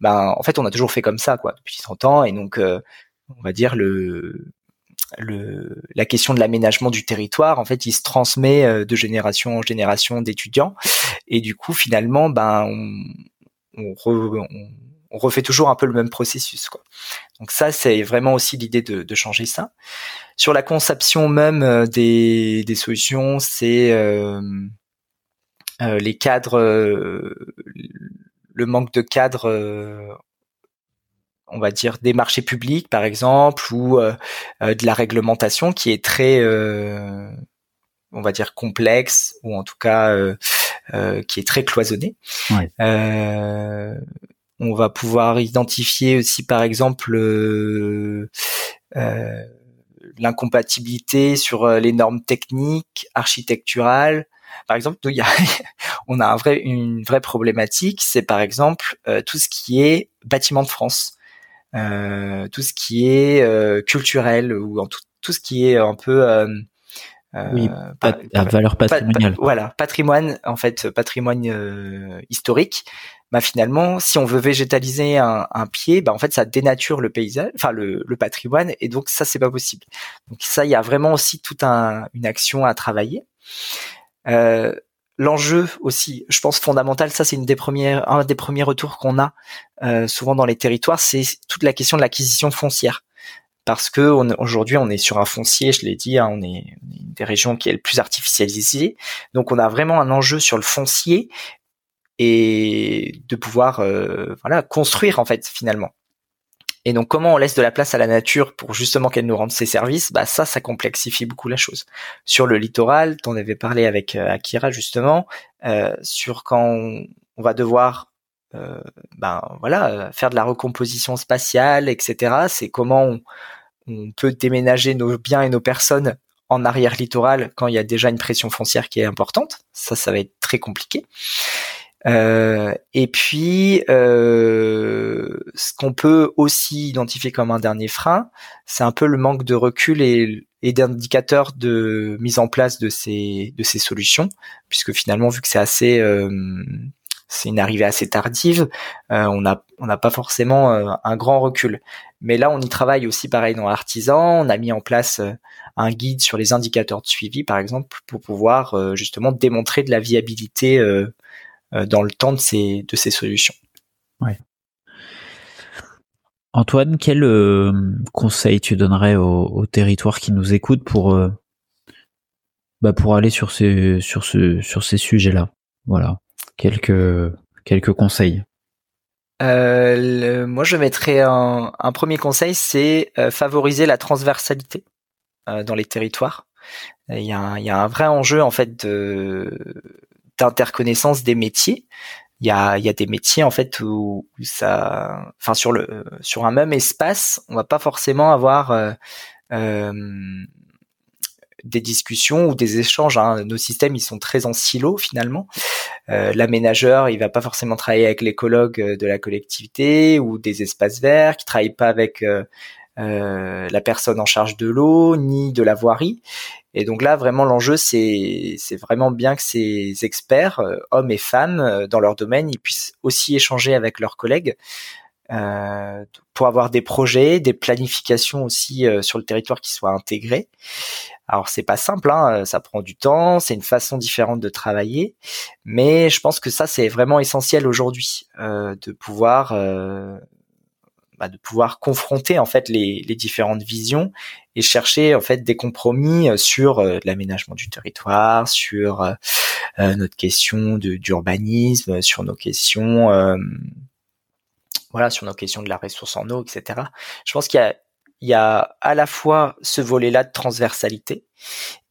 ben en fait on a toujours fait comme ça quoi depuis 30 ans et donc on va dire le le, la question de l'aménagement du territoire, en fait, il se transmet de génération en génération d'étudiants, et du coup, finalement, ben, on, on, on refait toujours un peu le même processus. Quoi. Donc ça, c'est vraiment aussi l'idée de, changer ça. Sur la conception même euh, des, solutions, c'est euh, euh, les cadres, le manque de cadres, on va dire des marchés publics par exemple, ou de la réglementation qui est très on va dire complexe ou en tout cas qui est très cloisonnée. On va pouvoir identifier aussi, par exemple, euh, euh, l'incompatibilité sur euh, les normes techniques, architecturales. Par exemple, nous, y a, on a un vrai, une vraie problématique, c'est par exemple tout ce qui est bâtiment de France, tout ce qui est culturel ou en tout, tout ce qui est un peu
oui, à valeur patrimoniale.
voilà, patrimoine en fait, patrimoine historique bah finalement, si on veut végétaliser un, un pied, bah en fait ça dénature le paysage, enfin le, le patrimoine, et donc ça c'est pas possible. Donc ça, il y a vraiment aussi toute un, une action à travailler. Euh, L'enjeu aussi, je pense fondamental, ça c'est une des premières, un des premiers retours qu'on a euh, souvent dans les territoires, c'est toute la question de l'acquisition foncière parce que aujourd'hui on est sur un foncier, je l'ai dit, hein, on est une des régions qui est le plus artificialisée, donc on a vraiment un enjeu sur le foncier et de pouvoir euh, voilà construire en fait finalement. Et donc comment on laisse de la place à la nature pour justement qu'elle nous rende ses services, bah ça ça complexifie beaucoup la chose. Sur le littoral, on avait parlé avec euh, Akira justement, euh, sur quand on, va devoir ben voilà faire de la recomposition spatiale, etc. C'est comment on, on peut déménager nos biens et nos personnes en arrière littoral quand il y a déjà une pression foncière qui est importante. Ça, ça va être très compliqué. Euh, et puis, euh, ce qu'on peut aussi identifier comme un dernier frein, c'est un peu le manque de recul et, et d'indicateurs de mise en place de ces de ces solutions, puisque finalement, vu que c'est assez euh, c'est une arrivée assez tardive, euh, on n'a pas forcément euh, un grand recul. Mais là, on y travaille aussi pareil dans l'artisan. On a mis en place un guide sur les indicateurs de suivi, par exemple, pour pouvoir justement démontrer de la viabilité dans le temps de ces solutions.
Antoine, quel conseil tu donnerais aux, territoires qui nous écoutent pour bah pour aller sur ces sur sur ces sujets-là? Voilà, quelques quelques conseils.
Euh, moi, je mettrais un, premier conseil, c'est euh, favoriser la transversalité euh, dans les territoires. Il y, a un, il y, a un, vrai enjeu en fait d'interconnaissance des métiers. Il y a, il y a des métiers en fait où, ça, enfin sur le sur un même espace, on va pas forcément avoir des discussions ou des échanges. Hein. Nos systèmes, ils sont très en silo finalement. Euh, L'aménageur, il va pas forcément travailler avec l'écologue euh, de la collectivité ou des espaces verts, qui travaille pas avec euh, euh, la personne en charge de l'eau ni de la voirie. Et donc là, vraiment, l'enjeu, c'est vraiment bien que ces experts, hommes et femmes, dans leur domaine, ils puissent aussi échanger avec leurs collègues. Euh, pour avoir des projets, des planifications aussi sur le territoire qui soient intégrées. Alors c'est pas simple, hein, ça prend du temps, c'est une façon différente de travailler, mais je pense que ça c'est vraiment essentiel aujourd'hui euh, de pouvoir euh, bah, de pouvoir confronter en fait les, les, différentes visions et chercher en fait des compromis sur euh, l'aménagement du territoire, sur euh, notre question d'urbanisme, sur nos questions voilà sur nos questions de la ressource en eau, etc. Je pense qu'il y a y a à la fois ce volet-là de transversalité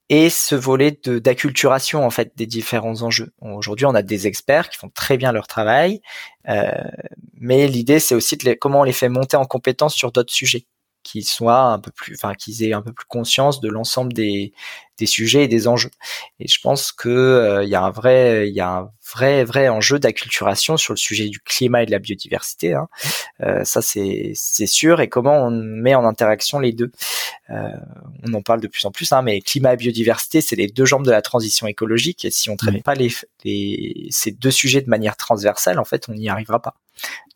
et ce volet d'acculturation en fait des différents enjeux. Aujourd'hui, on a des experts qui font très bien leur travail, euh, mais l'idée c'est aussi de comment on les fait monter en compétence sur d'autres sujets qu'ils soient un peu plus, enfin qu'ils aient un peu plus conscience de l'ensemble des, des sujets et des enjeux. Et je pense que euh, il y a un vrai, il y a un vrai vrai enjeu d'acculturation sur le sujet du climat et de la biodiversité. Hein. Euh, ça c'est c'est sûr. Et comment on met en interaction les deux. Euh, on en parle de plus en plus, hein, mais climat et biodiversité, c'est les deux jambes de la transition écologique. Et si on traite pas les, les ces deux sujets de manière transversale, en fait, on n'y arrivera pas.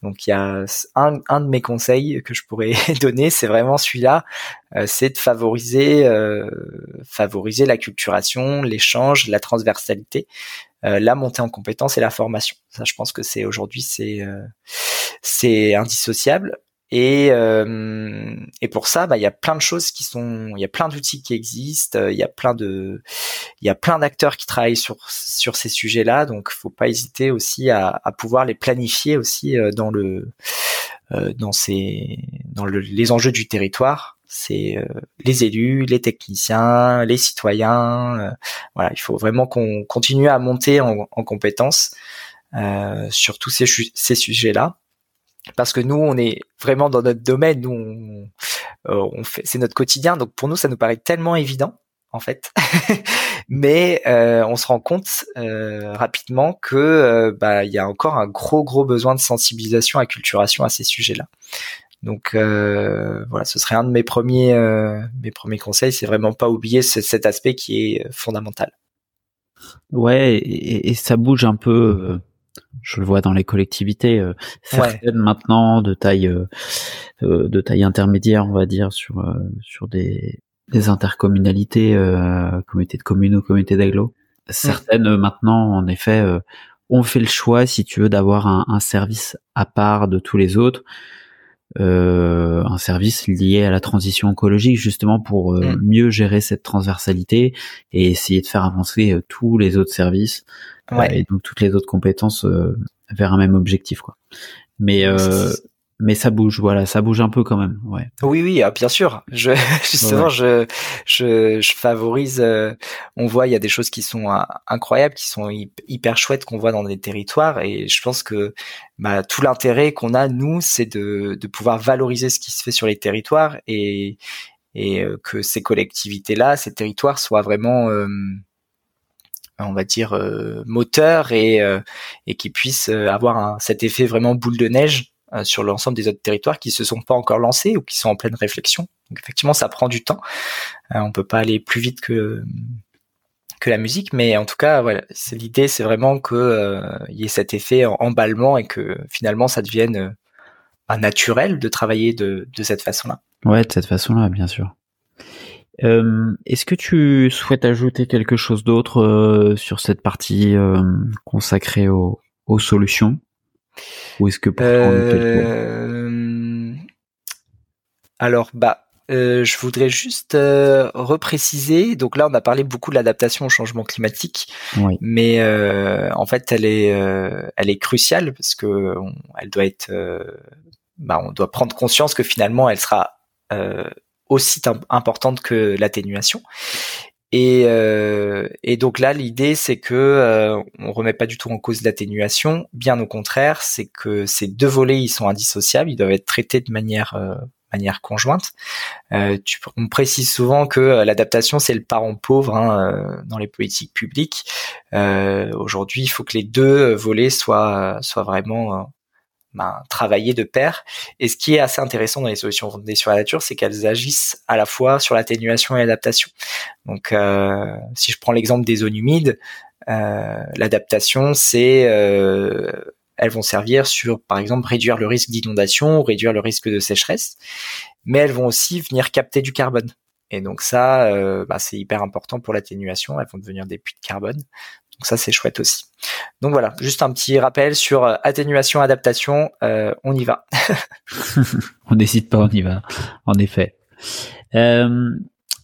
Donc il y a un, un de mes conseils que je pourrais donner, c'est vraiment celui-là, c'est de favoriser euh, favoriser la culturation, l'échange, la transversalité, euh, la montée en compétences et la formation. Ça, je pense que c'est aujourd'hui c'est c'est indissociable. Et, euh, et pour ça, bah, il y a plein de choses qui sont, il y a plein d'outils qui existent, il y a plein de, il y a plein d'acteurs qui travaillent sur sur ces sujets-là. Donc, faut pas hésiter aussi à, à pouvoir les planifier aussi euh, dans le, euh, dans ces, dans le, les enjeux du territoire. C'est euh, les élus, les techniciens, les citoyens. voilà, il faut vraiment qu'on continue à monter en, en compétences sur tous ces, ces sujets-là. Parce que nous on est vraiment dans notre domaine nous on, euh, on fait c'est notre quotidien. Donc pour nous ça nous paraît tellement évident en fait. Mais euh, on se rend compte euh, rapidement que euh, bah il y a encore un gros gros besoin de sensibilisation acculturation à ces sujets là donc euh, voilà ce serait un de mes premiers mes premiers conseils c'est vraiment pas oublier cet aspect qui est fondamental.
Ouais et, et ça bouge un peu je le vois dans les collectivités euh, certaines maintenant de taille euh, euh, de taille intermédiaire on va dire sur sur des des intercommunalités euh, communautés de communes ou communautés d'agglo certaines maintenant en effet ont fait le choix si tu veux d'avoir un, un, service à part de tous les autres euh, un service lié à la transition écologique justement pour mm. mieux gérer cette transversalité et essayer de faire avancer tous les autres services ouais. et donc toutes les autres compétences euh, vers un même objectif quoi. Mais euh, mais ça bouge, voilà, ça bouge un peu quand même, ouais.
Oui, oui, ah, bien sûr. Je justement, je, je, je favorise. Euh, on voit, il y a des choses qui sont incroyables, qui sont hyper chouettes qu'on voit dans des territoires, et je pense que bah, tout l'intérêt qu'on a nous, c'est de, de pouvoir valoriser ce qui se fait sur les territoires et et que ces collectivités-là, ces territoires soient vraiment on va dire euh, moteur et euh, et qui puisse euh, avoir un, cet effet vraiment boule de neige sur l'ensemble des autres territoires qui se sont pas encore lancés ou qui sont en pleine réflexion. Donc effectivement, ça prend du temps. on peut pas aller plus vite que que la musique, mais en tout cas, voilà, c'est l'idée, c'est vraiment que il y ait cet effet emballement et que finalement ça devienne naturel de travailler de, de cette façon-là.
Ouais, de cette façon-là, bien sûr. Euh, Est-ce que tu souhaites ajouter quelque chose d'autre euh, sur cette partie euh, consacrée aux, aux solutions? Ou est-ce que pour
Euh, alors, bah, euh, je voudrais juste euh, repréciser. Donc là, on a parlé beaucoup de l'adaptation au changement climatique,
Oui.
mais euh, en fait, elle est, elle est cruciale parce que on- elle doit être, bah, on doit prendre conscience que finalement, elle sera aussi im- importante que l'atténuation. Et, euh, et donc là, l'idée, c'est que euh, on remet pas du tout en cause l'atténuation. Bien au contraire, c'est que ces deux volets, ils sont indissociables. Ils doivent être traités de manière euh, manière conjointe. Euh, tu, on précise souvent que l'adaptation, c'est le parent pauvre hein, dans les politiques publiques. Aujourd'hui, il faut que les deux volets soient soient vraiment ben, travaillés de pair. Et ce qui est assez intéressant dans les solutions fondées sur la nature, c'est qu'elles agissent à la fois sur l'atténuation et l'adaptation. Donc, euh, si je prends l'exemple des zones humides, euh, l'adaptation, c'est euh, elles vont servir sur, par exemple, réduire le risque d'inondation réduire le risque de sécheresse, mais elles vont aussi venir capter du carbone. Et donc ça, euh, bah, c'est hyper important pour l'atténuation. Elles vont devenir des puits de carbone. Donc ça, c'est chouette aussi. Donc voilà, juste un petit rappel sur euh, atténuation, adaptation. Euh, on y va.
on n'hésite pas, on y va. En effet. Euh,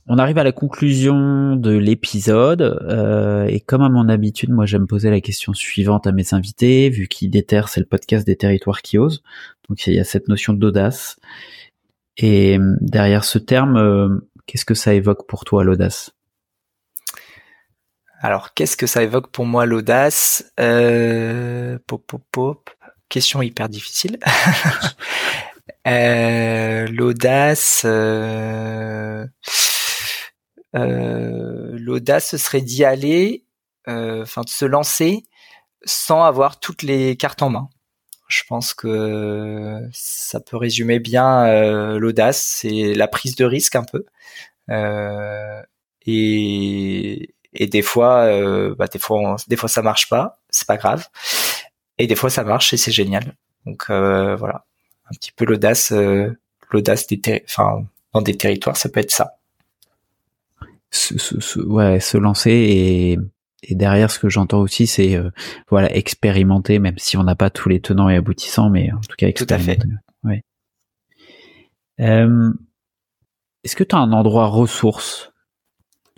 on arrive à la conclusion de l'épisode et comme à mon habitude, moi j'aime poser la question suivante à mes invités, vu qu'IDETER c'est le podcast des territoires qui osent, donc il y a cette notion d'audace. Et derrière ce terme, qu'est-ce que ça évoque pour toi l'audace?
Alors, qu'est-ce que ça évoque pour moi l'audace? Euh, Pop. Question hyper difficile. Euh, l'audace, euh, euh, l'audace, ce serait d'y aller, euh, enfin de se lancer sans avoir toutes les cartes en main. Je pense que ça peut résumer bien l'audace, c'est la prise de risque un peu. Et, et des fois, euh, bah, des fois, on- des fois ça marche pas, c'est pas grave. Et des fois ça marche et c'est génial. Donc euh, voilà, un petit peu l'audace, euh, l'audace des, enfin dans des territoires, ça peut être ça.
se, se- se- ouais, se lancer et, et derrière ce que j'entends aussi c'est euh, voilà expérimenter même si on n'a pas tous les tenants et aboutissants mais en tout cas
Tout à fait.
expérimenter. Ouais. Euh, Est-ce que tu as un endroit ressource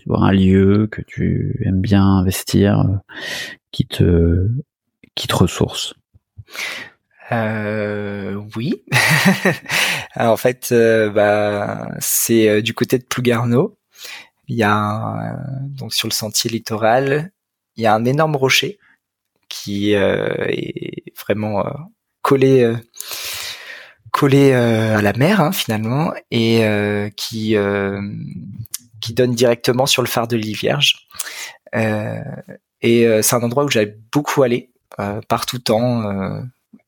tu vois un lieu que tu aimes bien investir euh, qui te qui te ressource
Euh, oui. Alors, en fait, euh, bah, c'est euh, du côté de Plougarneau. Il y a un- donc sur le sentier littoral, il y a un énorme rocher qui est vraiment collé collé à la mer hein, finalement et qui qui donne directement sur le phare de l'île Vierge. Euh, et euh, c'est un endroit où j'avais beaucoup allé euh, par tout temps.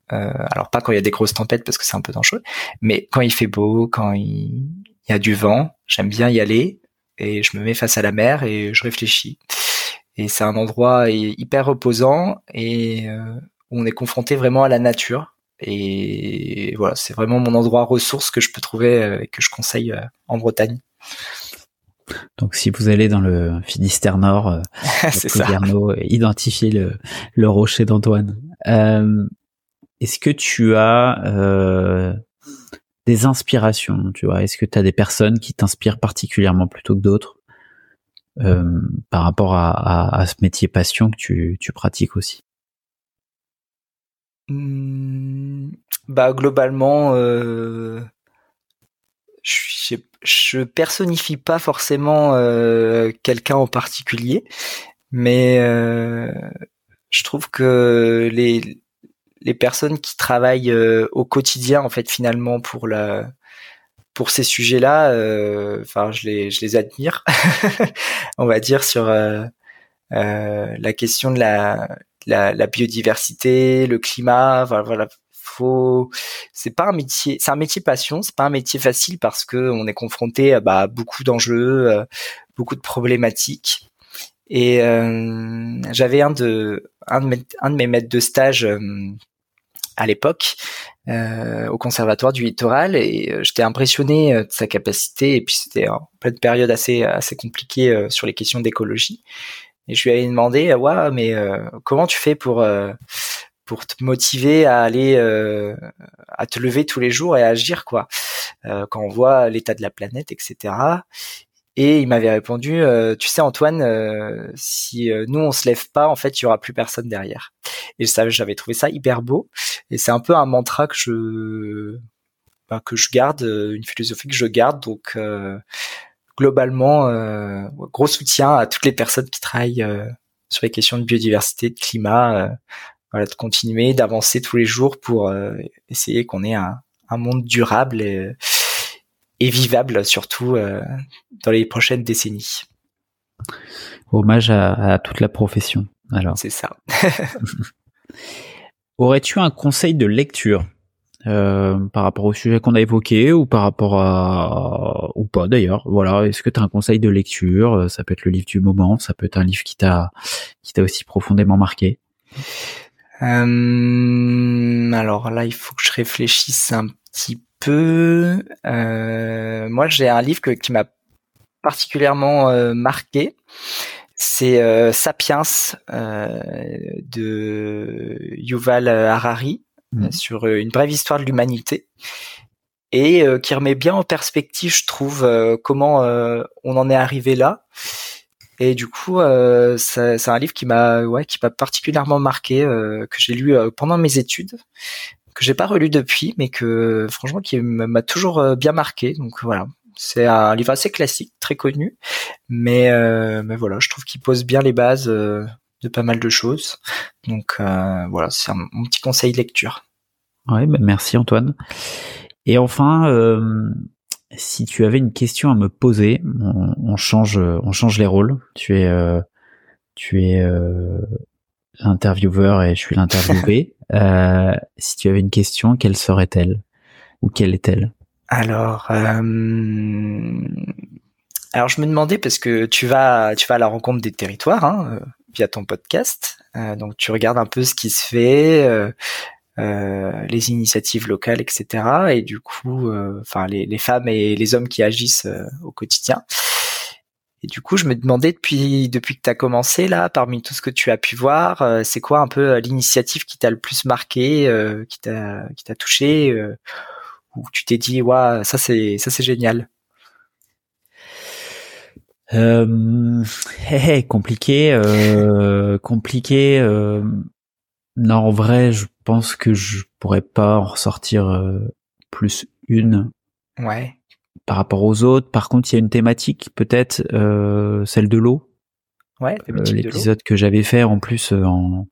alors pas quand il y a des grosses tempêtes parce que c'est un peu dangereux, mais quand il fait beau, quand il, il y a du vent, j'aime bien y aller et je me mets face à la mer et je réfléchis. Et c'est un endroit hy- hyper reposant et où on est confronté vraiment à la nature. Et voilà, c'est vraiment mon endroit ressource que je peux trouver et que je conseille en Bretagne.
Donc si vous allez dans le Finistère Nord euh,
c'est
à
ça.
Plouguerneau, euh, identifiez le, le rocher d'Antoine. Euh, Est-ce que tu as euh, des inspirations Tu vois, est-ce que tu as des personnes qui t'inspirent particulièrement plutôt que d'autres euh, par rapport à, à, à ce métier passion que tu, tu pratiques aussi?
Hmm, bah globalement, euh, je, je personnifie pas forcément euh, quelqu'un en particulier, mais euh, je trouve que les les personnes qui travaillent euh, au quotidien en fait finalement pour la pour ces sujets-là, euh, enfin je les je les admire, on va dire sur euh, euh, la question de la la, la biodiversité, le climat, voilà, voilà. Faut, c'est pas un métier, c'est un métier passion, c'est pas un métier facile parce que on est confronté à bah, beaucoup d'enjeux, euh, beaucoup de problématiques. Et euh, j'avais un de, un de mes, un de mes maîtres de stage euh, à l'époque au conservatoire du littoral et j'étais impressionné de sa capacité et puis c'était en pleine période assez assez compliquée sur les questions d'écologie et je lui avais demandé ouais mais comment tu fais pour pour te motiver à aller à te lever tous les jours et à agir quoi quand on voit l'état de la planète etc et il m'avait répondu, euh, tu sais Antoine, euh, si euh, nous on se lève pas, en fait, il y aura plus personne derrière. Et ça, j'avais trouvé ça hyper beau. Et c'est un peu un mantra que je bah, que je garde, une philosophie que je garde. Donc globalement, gros soutien à toutes les personnes qui travaillent sur les questions de biodiversité, de climat. Voilà, de continuer, d'avancer tous les jours pour essayer qu'on ait un, un monde durable et et vivable surtout euh, dans les prochaines décennies.
Hommage à, toute la profession. Alors.
C'est ça.
Aurais-tu un conseil de lecture euh, par rapport au sujet qu'on a évoqué ou par rapport à ou pas d'ailleurs? Voilà est-ce que tu as un conseil de lecture? Ça peut être le livre du moment ça peut être un livre qui t'a qui t'a aussi profondément marqué
euh, alors là il faut que je réfléchisse un petit peu. Euh, moi, j'ai un livre qui m'a particulièrement euh, marqué. C'est euh, Sapiens de Yuval Harari mmh. sur une brève histoire de l'humanité et qui remet bien en perspective, je trouve, comment on en est arrivé là. Et du coup, c'est un livre qui m'a, ouais, qui m'a particulièrement marqué, que j'ai lu pendant mes études que j'ai pas relu depuis, mais que franchement qui m'a toujours euh, bien marqué. Donc voilà, c'est un livre assez classique, très connu, mais euh, mais voilà, je trouve qu'il pose bien les bases euh, de pas mal de choses. Donc voilà, c'est mon petit conseil lecture.
Ouais, bah merci Antoine. Et enfin, si tu avais une question à me poser, on, change, on change les rôles. Tu es, tu es l'intervieweur et je suis l'interviewé. Euh, si tu avais une question, quelle serait-elle ou quelle est-elle?
Alors, euh, alors je me demandais parce que tu vas, tu vas à la rencontre des territoires hein, euh, via ton podcast, donc tu regardes un peu ce qui se fait. Les initiatives locales, etc. Et du coup, enfin les, les, femmes et les hommes qui agissent au quotidien. Et du coup, je me demandais depuis depuis que tu as commencé là, parmi tout ce que tu as pu voir, euh, c'est quoi un peu euh, l'initiative qui t'a le plus marqué, euh, qui t'a qui t'a touché, où tu t'es dit waouh, ça c'est ça c'est génial.
Euh, compliqué, compliqué. Non, en vrai, je pense que je pourrais pas en ressortir plus une.
Ouais
par rapport aux autres. Par contre, il y a une thématique, peut-être euh, celle de l'eau.
Ouais,
euh, l'épisode que j'avais fait en plus euh, en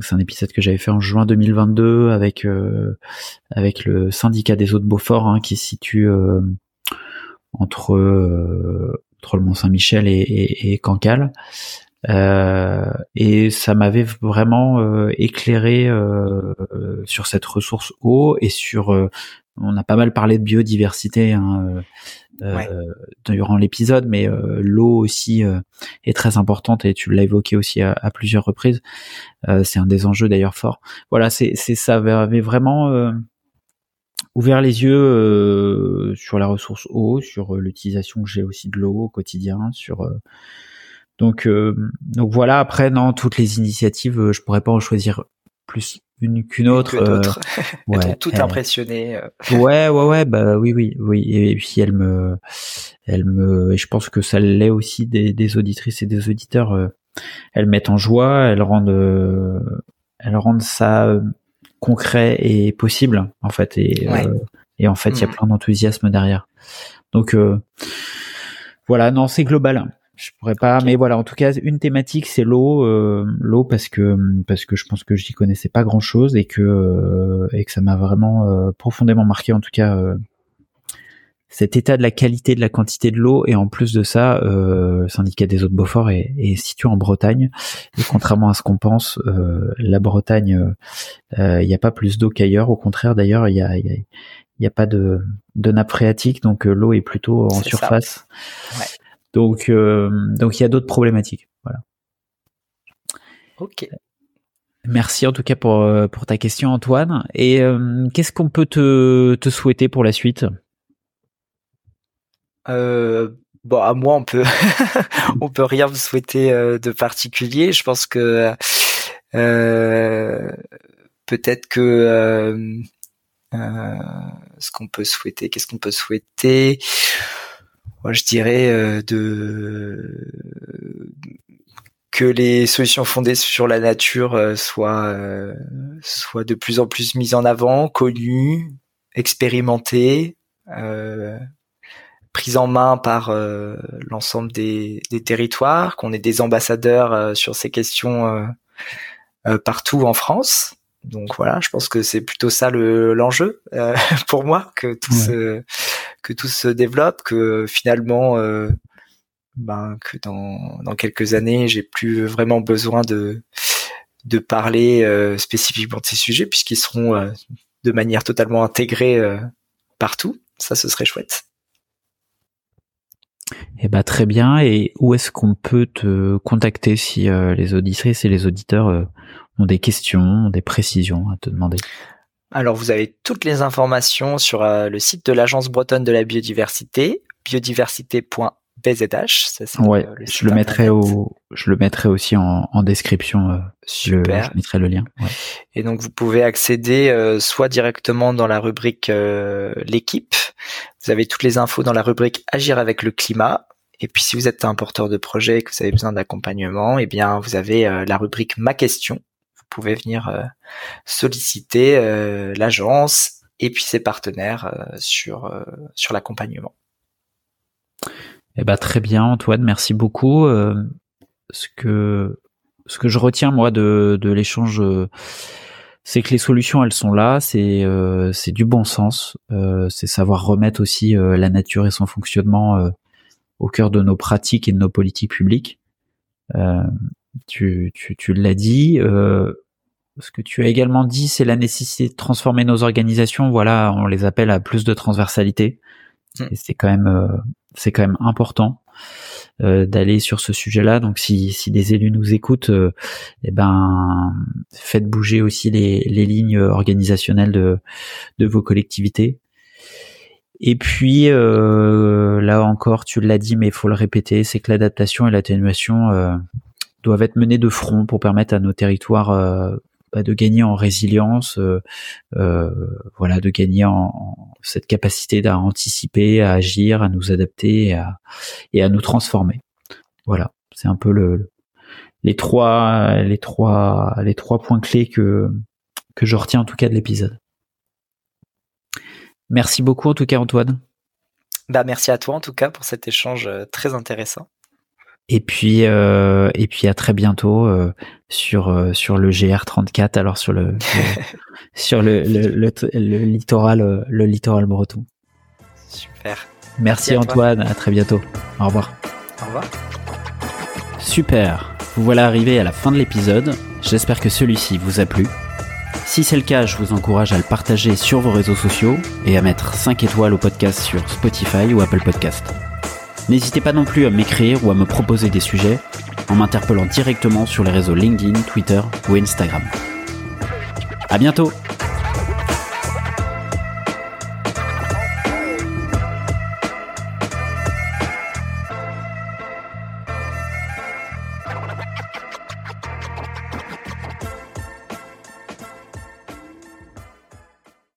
c'est un épisode que j'avais fait en juin 2022 avec euh, avec le syndicat des eaux de Beaufort hein, qui se situe entre entre le Mont Saint-Michel et, et, et Cancale. Et ça m'avait vraiment éclairé sur cette ressource eau et sur on a pas mal parlé de biodiversité hein, euh, euh durant l'épisode, mais euh, l'eau aussi euh, est très importante et tu l'as évoqué aussi à, plusieurs reprises. c'est un des enjeux d'ailleurs forts. Voilà, c'est ça avait vraiment ouvert les yeux sur la ressource eau, sur l'utilisation que j'ai aussi de l'eau au quotidien, sur donc donc voilà. Après, non, toutes les initiatives, je pourrais pas en choisir plus une qu'une autre.
Euh, ouais, tout impressionné. Euh.
Ouais, ouais, ouais, bah oui, oui, oui. Et puis elle me, elle me, et je pense que ça l'est aussi des, des, auditrices et des auditeurs. Euh, elles mettent en joie, elles rendent, elles rendent ça concret et possible en fait. Et, et en fait, il y a mm. plein d'enthousiasme derrière. Donc voilà, non, c'est global je pourrais pas mais voilà en tout cas une thématique c'est l'eau euh, l'eau parce que parce que je pense que j'y connaissais pas grand chose et que euh, et que ça m'a vraiment euh, profondément marqué en tout cas cet état de la qualité de la quantité de l'eau. Et en plus de ça le syndicat des eaux de Beaufort est, est situé en Bretagne. Et contrairement à ce qu'on pense la Bretagne il n'y a pas plus d'eau qu'ailleurs. Au contraire d'ailleurs il y a, y a pas de, de nappe phréatique, donc l'eau est plutôt en surface. Ouais. Donc, euh, donc il y a d'autres problématiques. Voilà.
Ok.
Merci en tout cas pour, pour ta question Antoine. Et qu'est-ce qu'on peut te, te souhaiter pour la suite?
Euh, bon, à moi, on peut, on peut rien vous souhaiter de particulier. Je pense que euh, peut-être que euh, ce qu'on peut souhaiter, qu'est-ce qu'on peut souhaiter? Moi, je dirais euh, de que les solutions fondées sur la nature euh, soient soient de plus en plus mises en avant, connues, expérimentées, prises en main par l'ensemble des, des, territoires, qu'on ait des ambassadeurs sur ces questions partout en France. Donc voilà, je pense que c'est plutôt ça le l'enjeu euh, pour moi que tout se que tout se développe, que finalement euh, ben que dans quelques années j'ai plus vraiment besoin de parler euh, spécifiquement de ces sujets puisqu'ils seront de manière totalement intégrée partout. Ça, ce serait chouette.
Eh ben très bien. Et où est-ce qu'on peut te contacter si les auditrices et les auditeurs ont des questions, des précisions à te demander?
Alors vous avez toutes les informations sur euh, le site de l'Agence bretonne de la biodiversité, biodiversité.bzh.
Ça, ouais, je le mettrai au, je le mettrai aussi en, en description. Euh, Super. je mettrai le lien. Ouais.
Et donc vous pouvez accéder euh, soit directement dans la rubrique euh, l'équipe. Vous avez toutes les infos dans la rubrique agir avec le climat. Et puis si vous êtes un porteur de projet et que vous avez besoin d'accompagnement, eh bien vous avez la rubrique ma question pouvez venir euh, solliciter euh, l'agence et puis ses partenaires euh, sur sur l'accompagnement.
Eh ben très bien Antoine, merci beaucoup. ce que ce que je retiens moi de, de l'échange, c'est que les solutions elles sont là, c'est c'est du bon sens, c'est savoir remettre aussi la nature et son fonctionnement au cœur de nos pratiques et de nos politiques publiques. Tu, tu, tu l'as dit. Euh, ce que tu as également dit, c'est la nécessité de transformer nos organisations. Voilà, on les appelle à plus de transversalité. Mm. Et c'est quand même, euh, c'est quand même important euh, d'aller sur ce sujet-là. Donc, si, si des élus nous écoutent, euh, eh ben, faites bouger aussi les, les lignes organisationnelles de, de vos collectivités. Et puis là encore, tu l'as dit, mais il faut le répéter, c'est que l'adaptation et l'atténuation doivent être menées de front pour permettre à nos territoires bah, de gagner en résilience, euh, euh, voilà, de gagner en, cette capacité à anticiper, à agir, à nous adapter et à, nous transformer. Voilà, c'est un peu le, les trois, les trois, points clés que que je retiens en tout cas de l'épisode. Merci beaucoup en tout cas Antoine.
Bah merci à toi en tout cas pour cet échange euh, très intéressant.
Et puis euh, et puis à très bientôt euh, sur euh, sur le GR34 alors sur le, sur le, le, le, littoral le littoral breton.
Super.
Merci, Antoine, à très bientôt. Au revoir.
Au revoir.
Super. Vous voilà arrivé à la fin de l'épisode. J'espère que celui-ci vous a plu. Si c'est le cas, je vous encourage à le partager sur vos réseaux sociaux et à mettre 5 étoiles au podcast sur Spotify ou Apple Podcast. N'hésitez pas non plus à m'écrire ou à me proposer des sujets en m'interpellant directement sur les réseaux LinkedIn, Twitter ou Instagram. À bientôt!